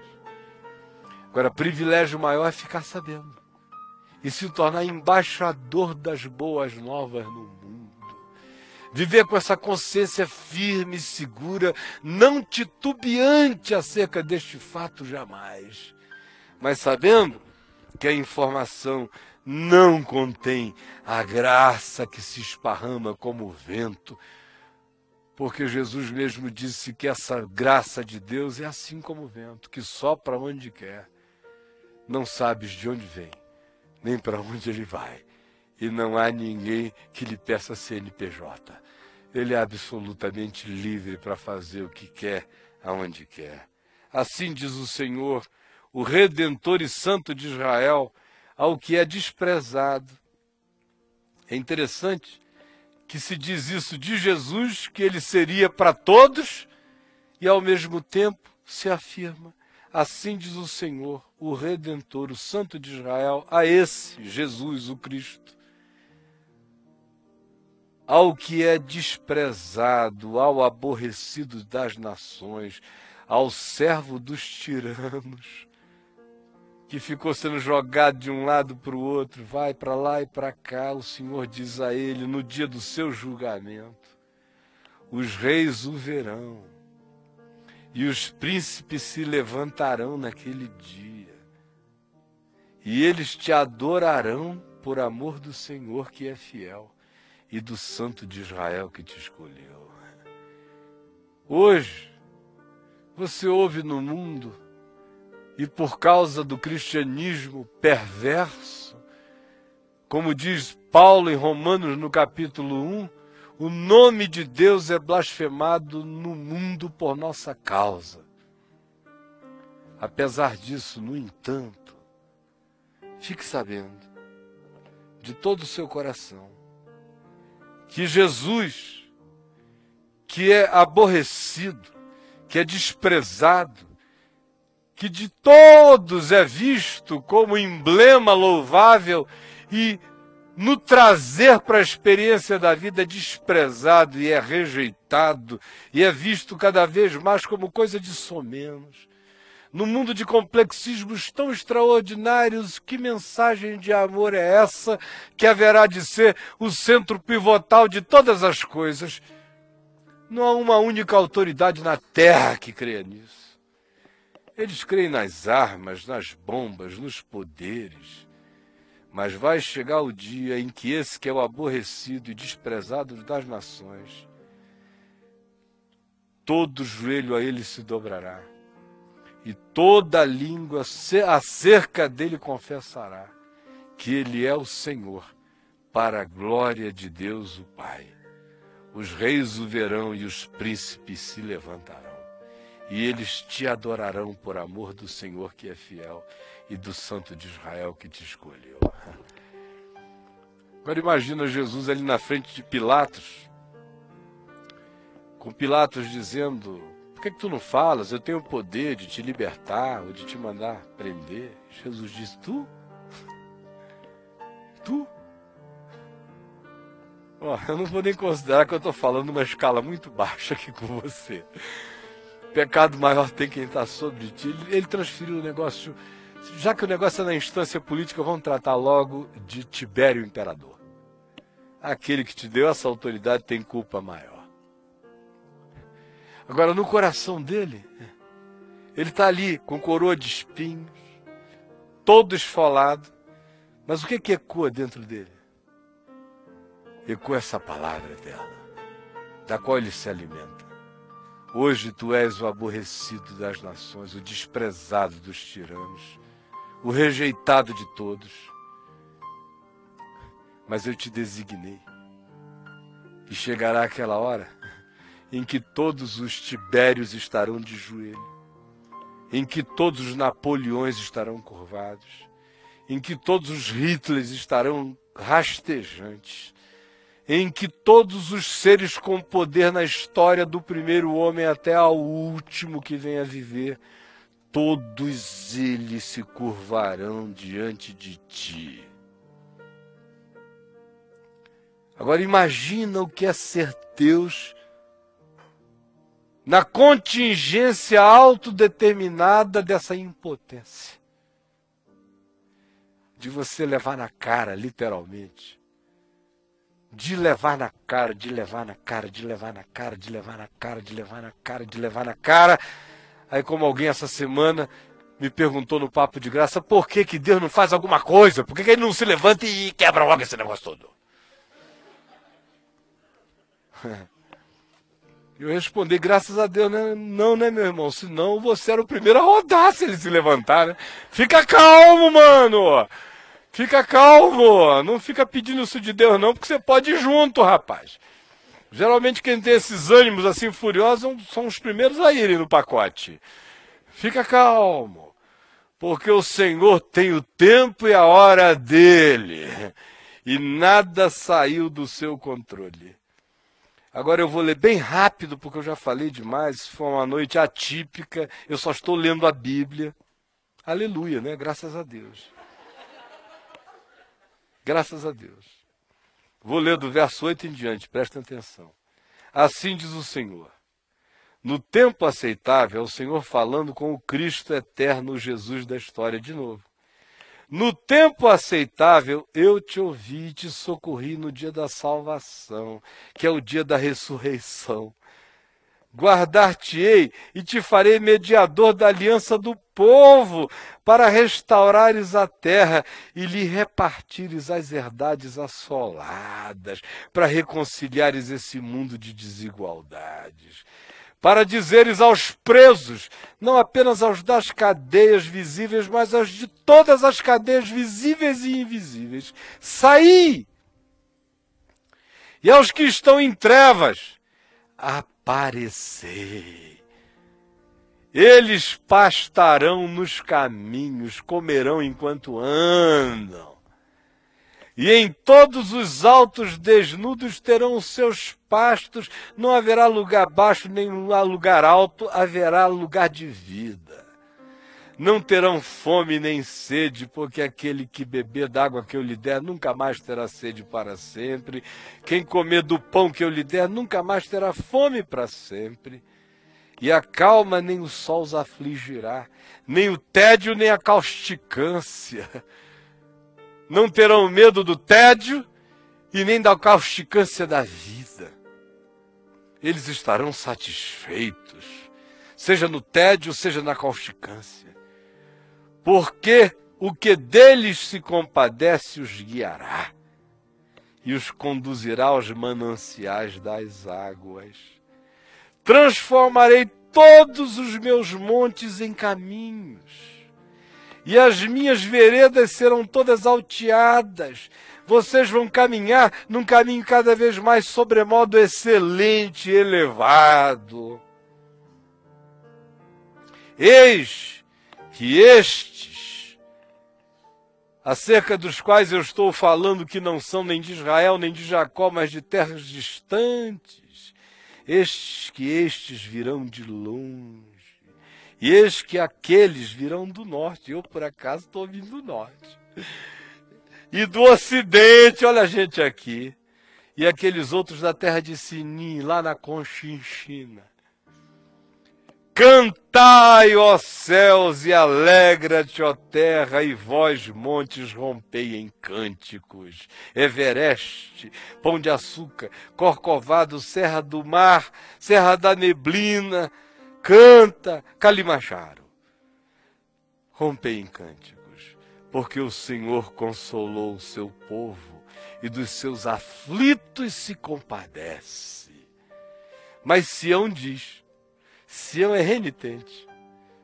Agora, privilégio maior é ficar sabendo e se tornar embaixador das boas novas no mundo. Viver com essa consciência firme e segura, não titubeante acerca deste fato jamais, mas sabendo que a informação não contém a graça que se esparrama como vento, porque Jesus mesmo disse que essa graça de Deus é assim como o vento, que sopra onde quer. Não sabes de onde vem, nem para onde ele vai. E não há ninguém que lhe peça CNPJ. Ele é absolutamente livre para fazer o que quer, aonde quer. Assim diz o Senhor, o Redentor e Santo de Israel, ao que é desprezado. É interessante que se diz isso de Jesus, que ele seria para todos, e ao mesmo tempo se afirma: assim diz o Senhor, o Redentor, o Santo de Israel, a esse Jesus, o Cristo. Ao que é desprezado, ao aborrecido das nações, ao servo dos tiranos, que ficou sendo jogado de um lado para o outro, vai para lá e para cá, o Senhor diz a ele no dia do seu julgamento: os reis o verão, e os príncipes se levantarão naquele dia, e eles te adorarão por amor do Senhor que é fiel e do Santo de Israel que te escolheu. Hoje, você ouve no mundo e por causa do cristianismo perverso, como diz Paulo em Romanos no capítulo 1, o nome de Deus é blasfemado no mundo por nossa causa. Apesar disso, no entanto, fique sabendo, de todo o seu coração, que Jesus, que é aborrecido, que é desprezado, que de todos é visto como emblema louvável e no trazer para a experiência da vida é desprezado e é rejeitado e é visto cada vez mais como coisa de somenos. No mundo de complexismos tão extraordinários, que mensagem de amor é essa que haverá de ser o centro pivotal de todas as coisas? Não há uma única autoridade na terra que creia nisso. Eles creem nas armas, nas bombas, nos poderes. Mas vai chegar o dia em que esse que é o aborrecido e desprezado das nações, todo joelho a ele se dobrará, e toda língua acerca dele confessará que ele é o Senhor, para a glória de Deus o Pai. Os reis o verão e os príncipes se levantarão e eles te adorarão por amor do Senhor que é fiel e do Santo de Israel que te escolheu. Agora imagina Jesus ali na frente de Pilatos, com Pilatos dizendo: que, que tu não falas? Eu tenho o poder de te libertar ou de te mandar prender. Jesus diz: Tu? Tu? Eu não vou nem considerar que eu estou falando uma escala muito baixa aqui com você pecado maior tem quem está sobre ti. Ele transferiu o negócio. Já que o negócio é na instância política, vamos tratar logo de Tibério Imperador. Aquele que te deu essa autoridade tem culpa maior. Agora, no coração dele, ele está ali com coroa de espinhos, todo esfolado. Mas o que, que ecoa dentro dele? Ecoa essa palavra dela, da qual ele se alimenta. Hoje tu és o aborrecido das nações, o desprezado dos tiranos, o rejeitado de todos. Mas eu te designei. E chegará aquela hora em que todos os tibérios estarão de joelho, em que todos os Napoleões estarão curvados, em que todos os Hitlers estarão rastejantes, em que todos os seres com poder na história do primeiro homem até ao último que venha a viver, todos eles se curvarão diante de ti. Agora imagina o que é ser Deus na contingência autodeterminada dessa impotência. De você levar na cara, literalmente. De levar na cara, de levar na cara, de levar na cara, de levar na cara, de levar na cara, de levar na cara. Aí, como alguém essa semana me perguntou no papo de graça, por que, que Deus não faz alguma coisa? Por que, que ele não se levanta e quebra logo esse negócio todo? Eu respondi, graças a Deus, né? Não, né, meu irmão? Senão você era o primeiro a rodar se ele se levantar, né? Fica calmo, mano! Fica calmo! Não fica pedindo isso de Deus, não, porque você pode ir junto, rapaz. Geralmente quem tem esses ânimos assim furiosos são os primeiros a irem no pacote. Fica calmo, porque o Senhor tem o tempo e a hora dele, e nada saiu do seu controle. Agora eu vou ler bem rápido, porque eu já falei demais. Foi uma noite atípica. Eu só estou lendo a Bíblia. Aleluia, né? Graças a Deus. Graças a Deus. Vou ler do verso 8 em diante, prestem atenção. Assim diz o Senhor. No tempo aceitável, é o Senhor falando com o Cristo eterno, Jesus da história de novo. No tempo aceitável, eu te ouvi e te socorri no dia da salvação, que é o dia da ressurreição. Guardar-te-ei e te farei mediador da aliança do povo, para restaurares a terra e lhe repartires as herdades assoladas, para reconciliares esse mundo de desigualdades para dizeres aos presos, não apenas aos das cadeias visíveis, mas aos de todas as cadeias visíveis e invisíveis: saí! E aos que estão em trevas, aparecei. Eles pastarão nos caminhos, comerão enquanto andam e em todos os altos desnudos terão seus pastos, não haverá lugar baixo nem lugar alto, haverá lugar de vida. Não terão fome nem sede, porque aquele que beber da água que eu lhe der nunca mais terá sede para sempre. Quem comer do pão que eu lhe der nunca mais terá fome para sempre. E a calma nem o sol os afligirá, nem o tédio nem a causticância não terão medo do tédio e nem da causticância da vida. Eles estarão satisfeitos, seja no tédio, seja na causticância, porque o que deles se compadece os guiará e os conduzirá aos mananciais das águas. Transformarei todos os meus montes em caminhos e as minhas veredas serão todas alteadas. Vocês vão caminhar num caminho cada vez mais sobremodo excelente e elevado. Eis que estes, acerca dos quais eu estou falando que não são nem de Israel, nem de Jacó, mas de terras distantes, estes que estes virão de longe e eis que aqueles virão do norte. Eu, por acaso, estou vindo do norte. E do ocidente, olha a gente aqui. E aqueles outros da terra de Sinim, lá na Conchinchina. Cantai, ó céus, e alegra-te, ó terra, e vós, montes, rompei em cânticos. Evereste, Pão de Açúcar, Corcovado, Serra do Mar, Serra da Neblina, canta Kalimacharo. Rompei em cânticos, porque o Senhor consolou o seu povo e dos seus aflitos se compadece. Mas Sião diz, Sião é renitente,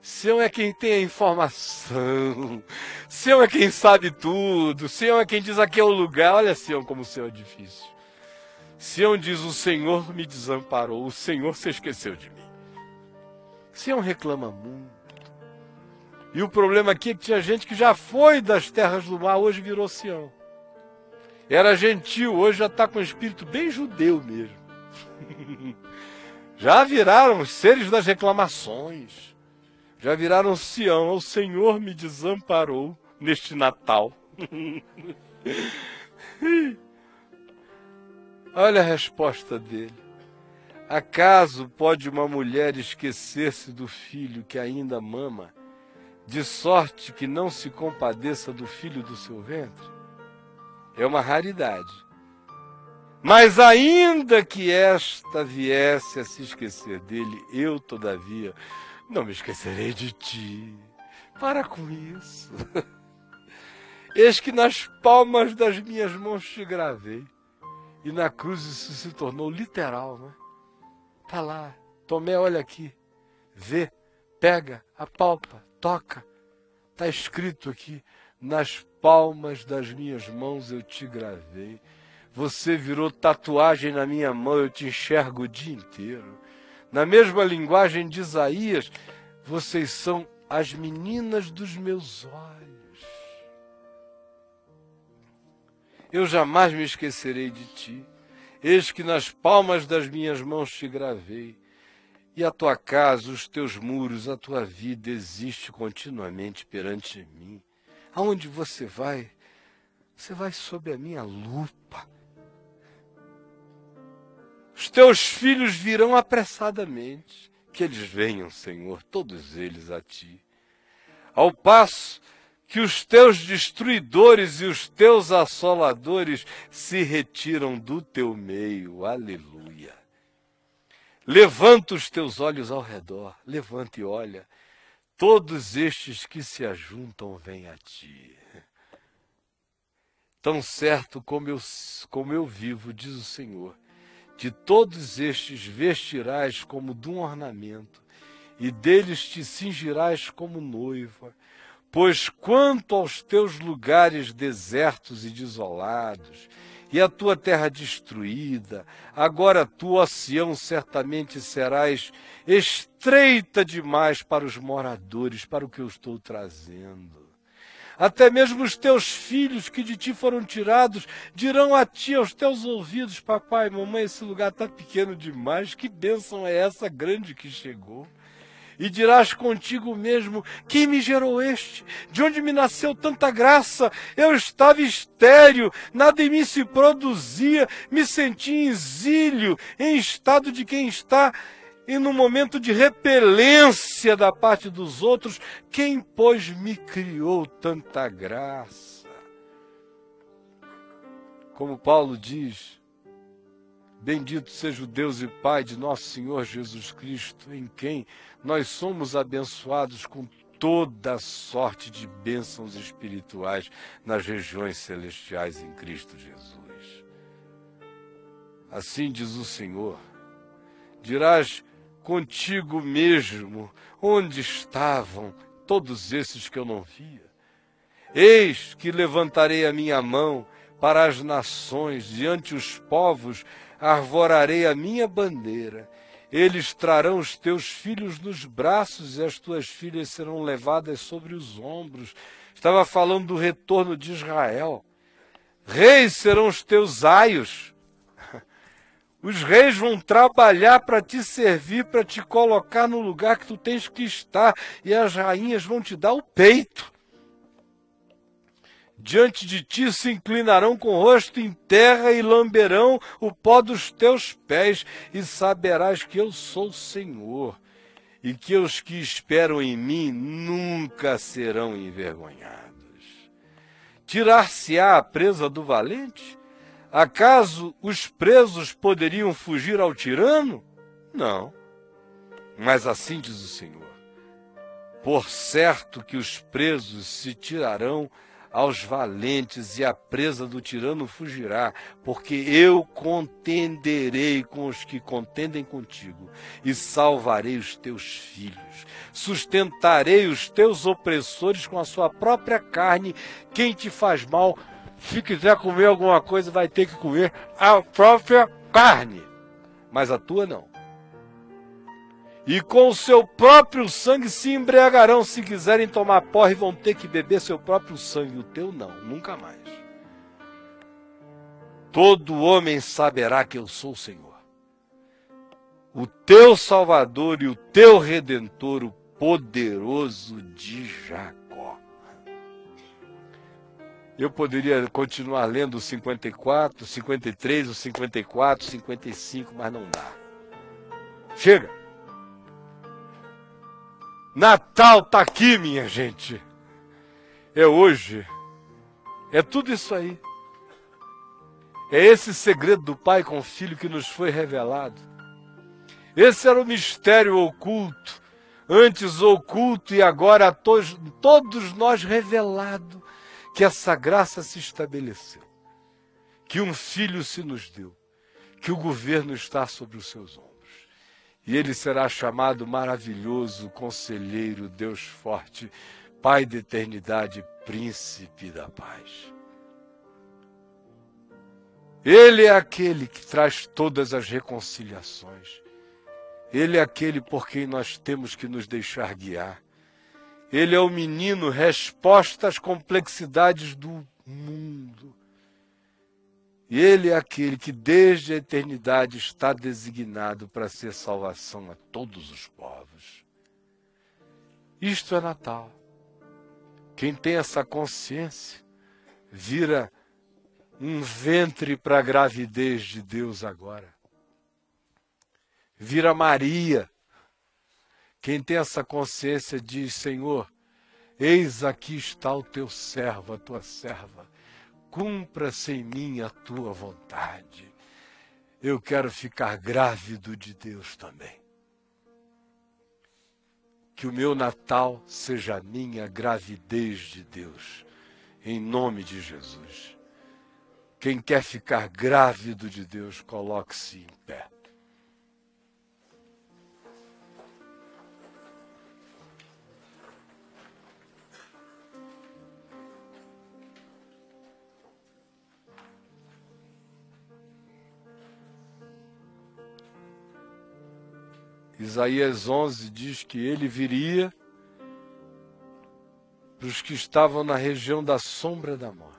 Sião é quem tem a informação, Sião é quem sabe tudo, Sião é quem diz aqui é o lugar. Olha Sião como o Sião é difícil. Sião diz: O Senhor me desamparou, o Senhor se esqueceu de mim. Sião reclama muito. E o problema aqui é que tinha gente que já foi das terras do mar, hoje virou Sião. Era gentil, hoje já está com um espírito bem judeu mesmo. já viraram os seres das reclamações. Já viraram Sião. O Senhor me desamparou neste Natal. Olha a resposta dele. Acaso pode uma mulher esquecer-se do filho que ainda mama, de sorte que não se compadeça do filho do seu ventre? é uma raridade. Mas ainda que esta viesse a se esquecer dele, eu, todavia, não me esquecerei de ti. Para com isso. Eis que nas palmas das minhas mãos te gravei. E na cruz isso se tornou literal, né? Tá lá. Tomé, olha aqui. Vê, pega, apalpa, toca. Tá escrito aqui. Nas palmas das minhas mãos eu te gravei. Você virou tatuagem na minha mão, eu te enxergo o dia inteiro. Na mesma linguagem de Isaías, vocês são as meninas dos meus olhos. Eu jamais me esquecerei de ti. Eis que nas palmas das minhas mãos te gravei. E a tua casa, os teus muros, a tua vida existe continuamente perante mim. Aonde você vai, você vai sob a minha lupa. Os teus filhos virão apressadamente. Que eles venham, Senhor, todos eles a ti. Ao passo que os teus destruidores e os teus assoladores se retiram do teu meio. Aleluia. Levanta os teus olhos ao redor, levanta e olha Todos estes que se ajuntam vêm a ti. Tão certo como eu, como eu vivo, diz o Senhor, de todos estes vestirás como de um ornamento, e deles te cingirás como noiva. Pois quanto aos teus lugares desertos e desolados, e a tua terra destruída. Agora tu, ó Sião, certamente serás estreita demais para os moradores, para o que eu estou trazendo. Até mesmo os teus filhos que de ti foram tirados dirão a ti, aos teus ouvidos: Papai, mamãe, esse lugar está pequeno demais, que bênção é essa grande que chegou? E dirás contigo mesmo: Quem me gerou este? De onde me nasceu tanta graça? Eu estava estéril, nada em mim se produzia, me senti em exílio, em estado de quem está e no momento de repelência da parte dos outros, quem, pois, me criou tanta graça? Como Paulo diz, Bendito seja o Deus e Pai de nosso Senhor Jesus Cristo, em quem nós somos abençoados com toda sorte de bênçãos espirituais nas regiões celestiais em Cristo Jesus. Assim diz o Senhor: dirás contigo mesmo, onde estavam todos esses que eu não via? Eis que levantarei a minha mão para as nações, diante os povos, arvorarei a minha bandeira. Eles trarão os teus filhos nos braços e as tuas filhas serão levadas sobre os ombros. Estava falando do retorno de Israel. Reis serão os teus aios. Os reis vão trabalhar para te servir, para te colocar no lugar que tu tens que estar, e as rainhas vão te dar o peito. Diante de ti se inclinarão com o rosto em terra e lamberão o pó dos teus pés, e saberás que eu sou o Senhor, e que os que esperam em mim nunca serão envergonhados. Tirar-se-á a presa do valente? Acaso os presos poderiam fugir ao tirano? Não. Mas assim diz o Senhor: Por certo que os presos se tirarão aos valentes e a presa do tirano fugirá, porque eu contenderei com os que contendem contigo e salvarei os teus filhos. Sustentarei os teus opressores com a sua própria carne. Quem te faz mal, se quiser comer alguma coisa, vai ter que comer a própria carne, mas a tua não. E com o seu próprio sangue se embriagarão. Se quiserem tomar porre, vão ter que beber seu próprio sangue. O teu não, nunca mais. Todo homem saberá que eu sou o Senhor, o teu Salvador e o teu Redentor, o poderoso de Jacó. Eu poderia continuar lendo o 54, o 53, o 54, o 55, mas não dá. Chega! Natal está aqui, minha gente. É hoje. É tudo isso aí. É esse segredo do Pai com o Filho que nos foi revelado. Esse era o mistério oculto, antes oculto e agora a todos, todos nós revelado, que essa graça se estabeleceu, que um filho se nos deu, que o governo está sobre os seus ombros. E ele será chamado maravilhoso, conselheiro, Deus forte, Pai da eternidade, príncipe da paz. Ele é aquele que traz todas as reconciliações. Ele é aquele por quem nós temos que nos deixar guiar. Ele é o menino resposta às complexidades do mundo. E ele é aquele que desde a eternidade está designado para ser salvação a todos os povos. Isto é Natal. Quem tem essa consciência vira um ventre para a gravidez de Deus agora. Vira Maria. Quem tem essa consciência diz: Senhor, eis aqui está o teu servo, a tua serva. Cumpra-se em mim a tua vontade. Eu quero ficar grávido de Deus também. Que o meu Natal seja a minha gravidez de Deus, em nome de Jesus. Quem quer ficar grávido de Deus, coloque-se em pé. Isaías 11 diz que ele viria para os que estavam na região da sombra da morte.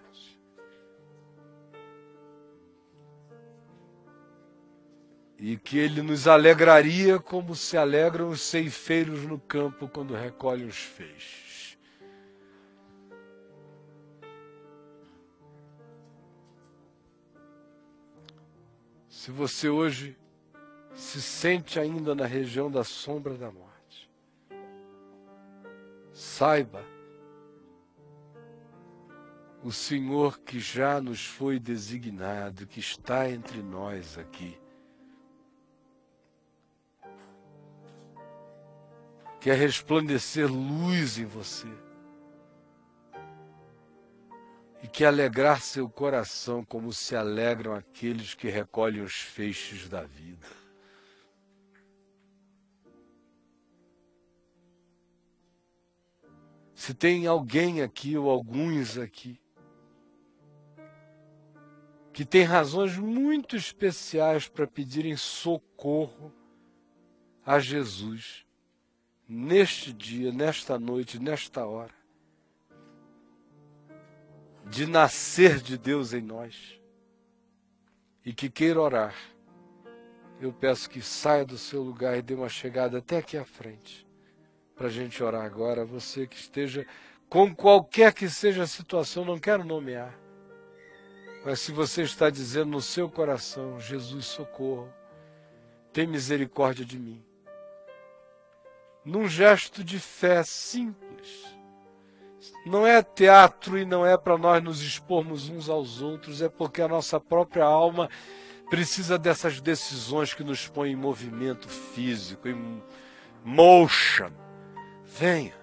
e que ele nos alegraria como se alegram os ceifeiros no campo quando recolhem os feixes. Se você hoje se sente ainda na região da sombra da morte, saiba, o Senhor que já nos foi designado, que está entre nós aqui, quer resplandecer luz em você e que alegrar seu coração como se alegram aqueles que recolhem os feixes da vida. Se tem alguém aqui ou alguns aqui que tem razões muito especiais para pedirem socorro a Jesus, neste dia, nesta noite, nesta hora, de nascer de Deus em nós e que queira orar, eu peço que saia do seu lugar e dê uma chegada até aqui à frente, para a gente orar agora. Você que esteja com qualquer que seja a situação, não quero nomear, mas se você está dizendo no seu coração, Jesus, socorro, tem misericórdia de mim num gesto de fé simples. Não é teatro e não é para nós nos expormos uns aos outros, é porque a nossa própria alma precisa dessas decisões que nos põem em movimento físico, em motion. Venha.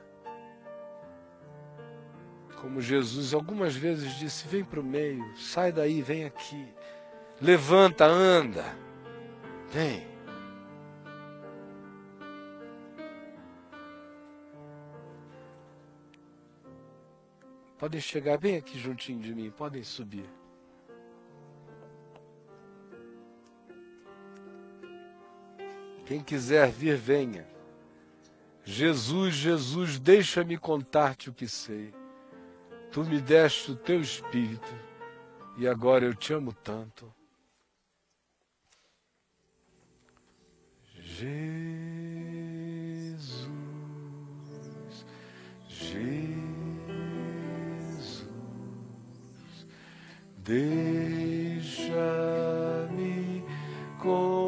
Como Jesus algumas vezes disse: vem para o meio, sai daí, vem aqui. Levanta, anda. Vem. Podem chegar bem aqui juntinho de mim, podem subir. Quem quiser vir, venha. Jesus, Jesus, deixa-me contar-te o que sei. Tu me deste o teu espírito e agora eu te amo tanto. Jesus, Jesus, deixa-me contar-te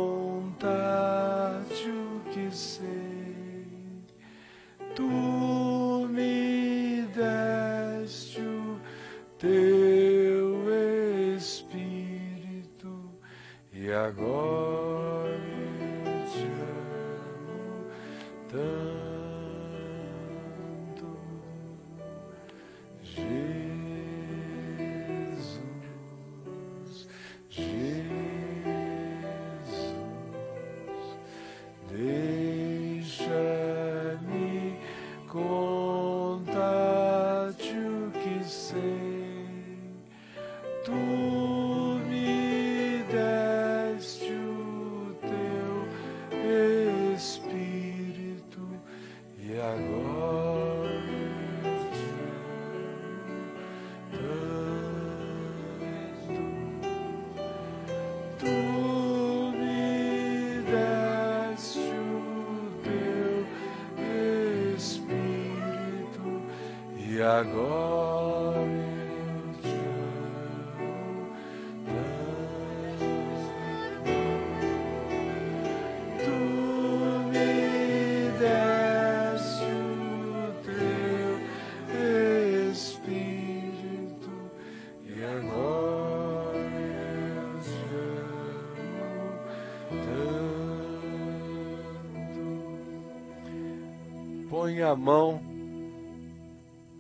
Põe a mão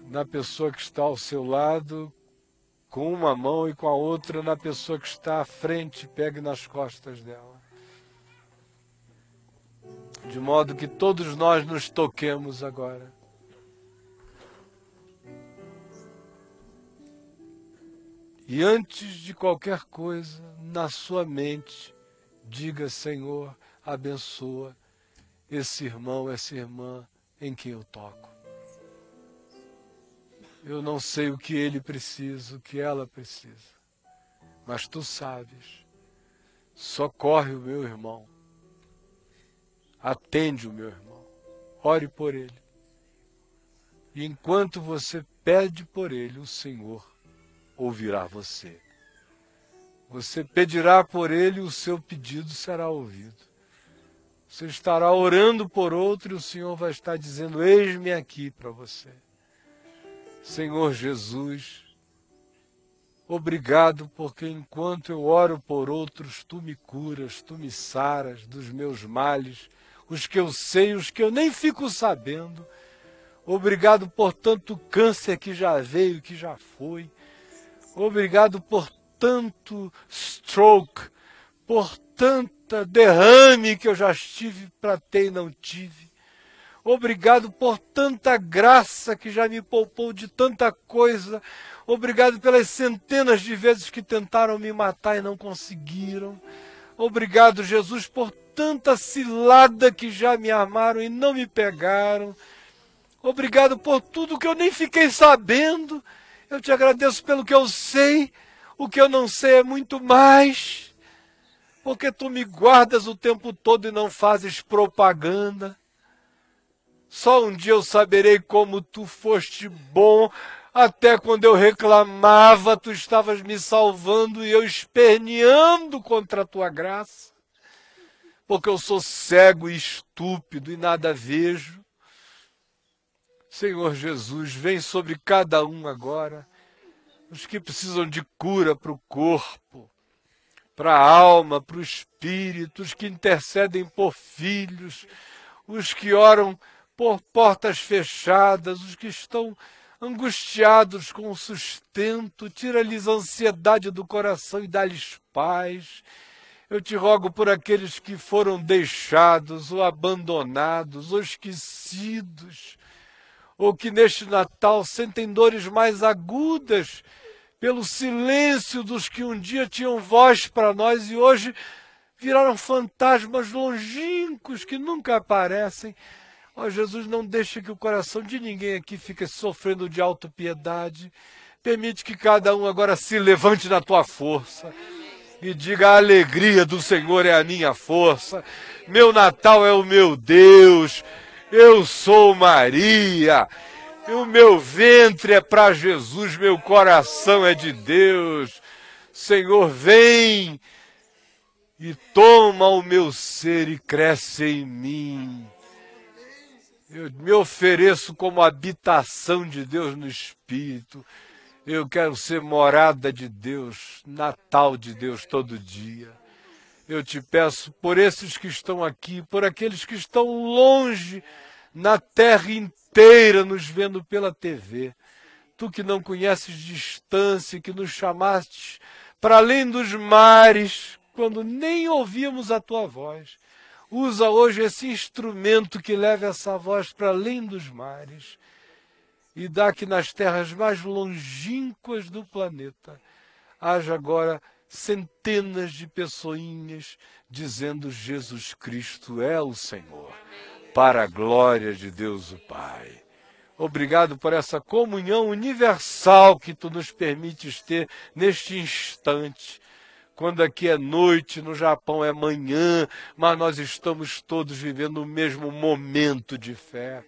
na pessoa que está ao seu lado, com uma mão e com a outra na pessoa que está à frente, pegue nas costas dela. De modo que todos nós nos toquemos agora. E antes de qualquer coisa, na sua mente, diga: Senhor, abençoa esse irmão, essa irmã em quem eu toco. Eu não sei o que ele precisa, o que ela precisa, mas tu sabes. Socorre o meu irmão. Atende o meu irmão. Ore por ele. E enquanto você pede por ele, o Senhor ouvirá você. Você pedirá por ele, o seu pedido será ouvido. Você estará orando por outro e o Senhor vai estar dizendo: Eis-me aqui para você. Senhor Jesus, obrigado porque enquanto eu oro por outros, tu me curas, tu me saras dos meus males, os que eu sei, os que eu nem fico sabendo. Obrigado por tanto câncer que já veio, que já foi. Obrigado por tanto stroke, por derrame que eu já estive para ter e não tive. Obrigado por tanta graça que já me poupou de tanta coisa. Obrigado pelas centenas de vezes que tentaram me matar e não conseguiram. Obrigado, Jesus, por tanta cilada que já me armaram e não me pegaram. Obrigado por tudo que eu nem fiquei sabendo. Eu te agradeço pelo que eu sei. O que eu não sei é muito mais porque tu me guardas o tempo todo e não fazes propaganda. Só um dia eu saberei como tu foste bom, até quando eu reclamava, tu estavas me salvando e eu esperneando contra a tua graça, porque eu sou cego e estúpido e nada vejo. Senhor Jesus, vem sobre cada um agora, os que precisam de cura para o corpo, para a alma, para o espírito, os que intercedem por filhos, os que oram por portas fechadas, os que estão angustiados com o sustento, tira-lhes a ansiedade do coração e dá-lhes paz. Eu te rogo por aqueles que foram deixados ou abandonados ou esquecidos, ou que neste Natal sentem dores mais agudas pelo silêncio dos que um dia tinham voz para nós e hoje viraram fantasmas longínquos que nunca aparecem. Ó Jesus, não deixe que o coração de ninguém aqui fique sofrendo de autopiedade. Permite que cada um agora se levante na tua força e diga: a alegria do Senhor é a minha força, meu Natal é o meu Deus, eu sou Maria, o meu ventre é para Jesus, meu coração é de Deus. Senhor, vem e toma o meu ser e cresce em mim. Eu me ofereço como habitação de Deus no Espírito. Eu quero ser morada de Deus, Natal de Deus todo dia. Eu te peço por esses que estão aqui, por aqueles que estão longe, na terra inteira, nos vendo pela TV. Tu que não conheces distância, que nos chamaste para além dos mares, quando nem ouvíamos a tua voz. Usa hoje esse instrumento que leva essa voz para além dos mares e dá que nas terras mais longínquas do planeta haja agora centenas de pessoinhas dizendo Jesus Cristo é o Senhor, para a glória de Deus o Pai. Obrigado por essa comunhão universal que tu nos permites ter neste instante quando aqui é noite, no Japão é manhã, mas nós estamos todos vivendo o mesmo momento de fé.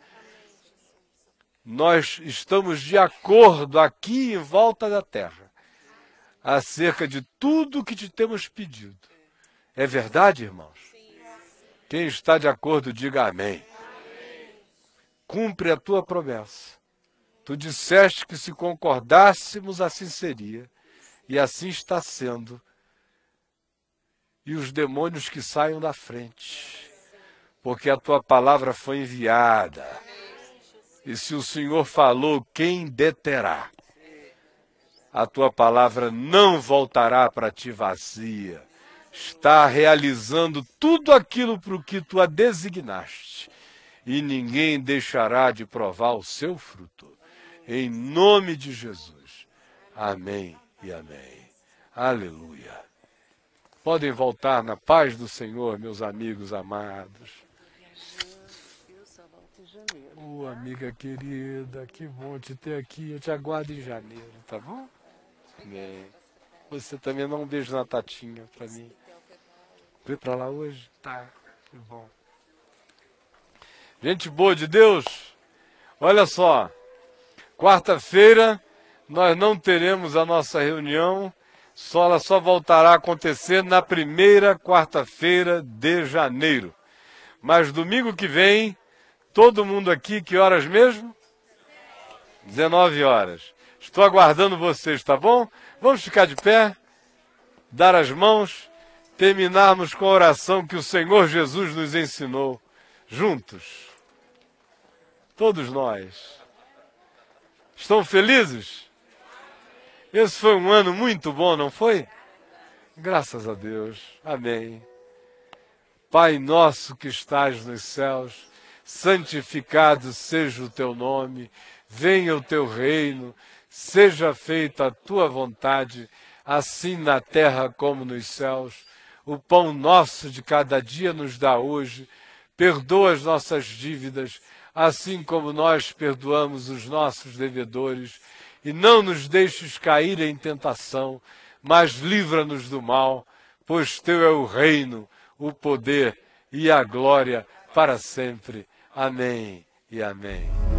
Nós estamos de acordo aqui em volta da terra acerca de tudo que te temos pedido. É verdade, irmãos? Quem está de acordo, diga amém. Cumpre a tua promessa. Tu disseste que se concordássemos, assim seria. E assim está sendo e os demônios que saiam da frente, porque a tua palavra foi enviada. E se o Senhor falou, quem deterá? A tua palavra não voltará para ti vazia. Está realizando tudo aquilo para o que tu a designaste. E ninguém deixará de provar o seu fruto. Em nome de Jesus. Amém e amém. Aleluia. Podem voltar na paz do Senhor, meus amigos amados. Ô, oh, amiga querida, que bom te ter aqui. Eu te aguardo em janeiro, tá bom? Bem. Você também dá um beijo na Tatinha pra mim. Foi pra lá hoje? Tá, que bom. Gente boa de Deus, olha só. Quarta-feira nós não teremos a nossa reunião só ela só voltará a acontecer na primeira quarta-feira de janeiro. Mas domingo que vem, todo mundo aqui, que horas mesmo? 19 horas. Estou aguardando vocês, tá bom? Vamos ficar de pé, dar as mãos, terminarmos com a oração que o Senhor Jesus nos ensinou, juntos. Todos nós. Estão felizes? Esse foi um ano muito bom, não foi? Graças a Deus. Amém. Pai nosso que estás nos céus, santificado seja o teu nome, venha o teu reino, seja feita a tua vontade, assim na terra como nos céus. O pão nosso de cada dia nos dá hoje, perdoa as nossas dívidas, assim como nós perdoamos os nossos devedores e não nos deixes cair em tentação, mas livra-nos do mal, pois teu é o reino, o poder e a glória para sempre. Amém e amém.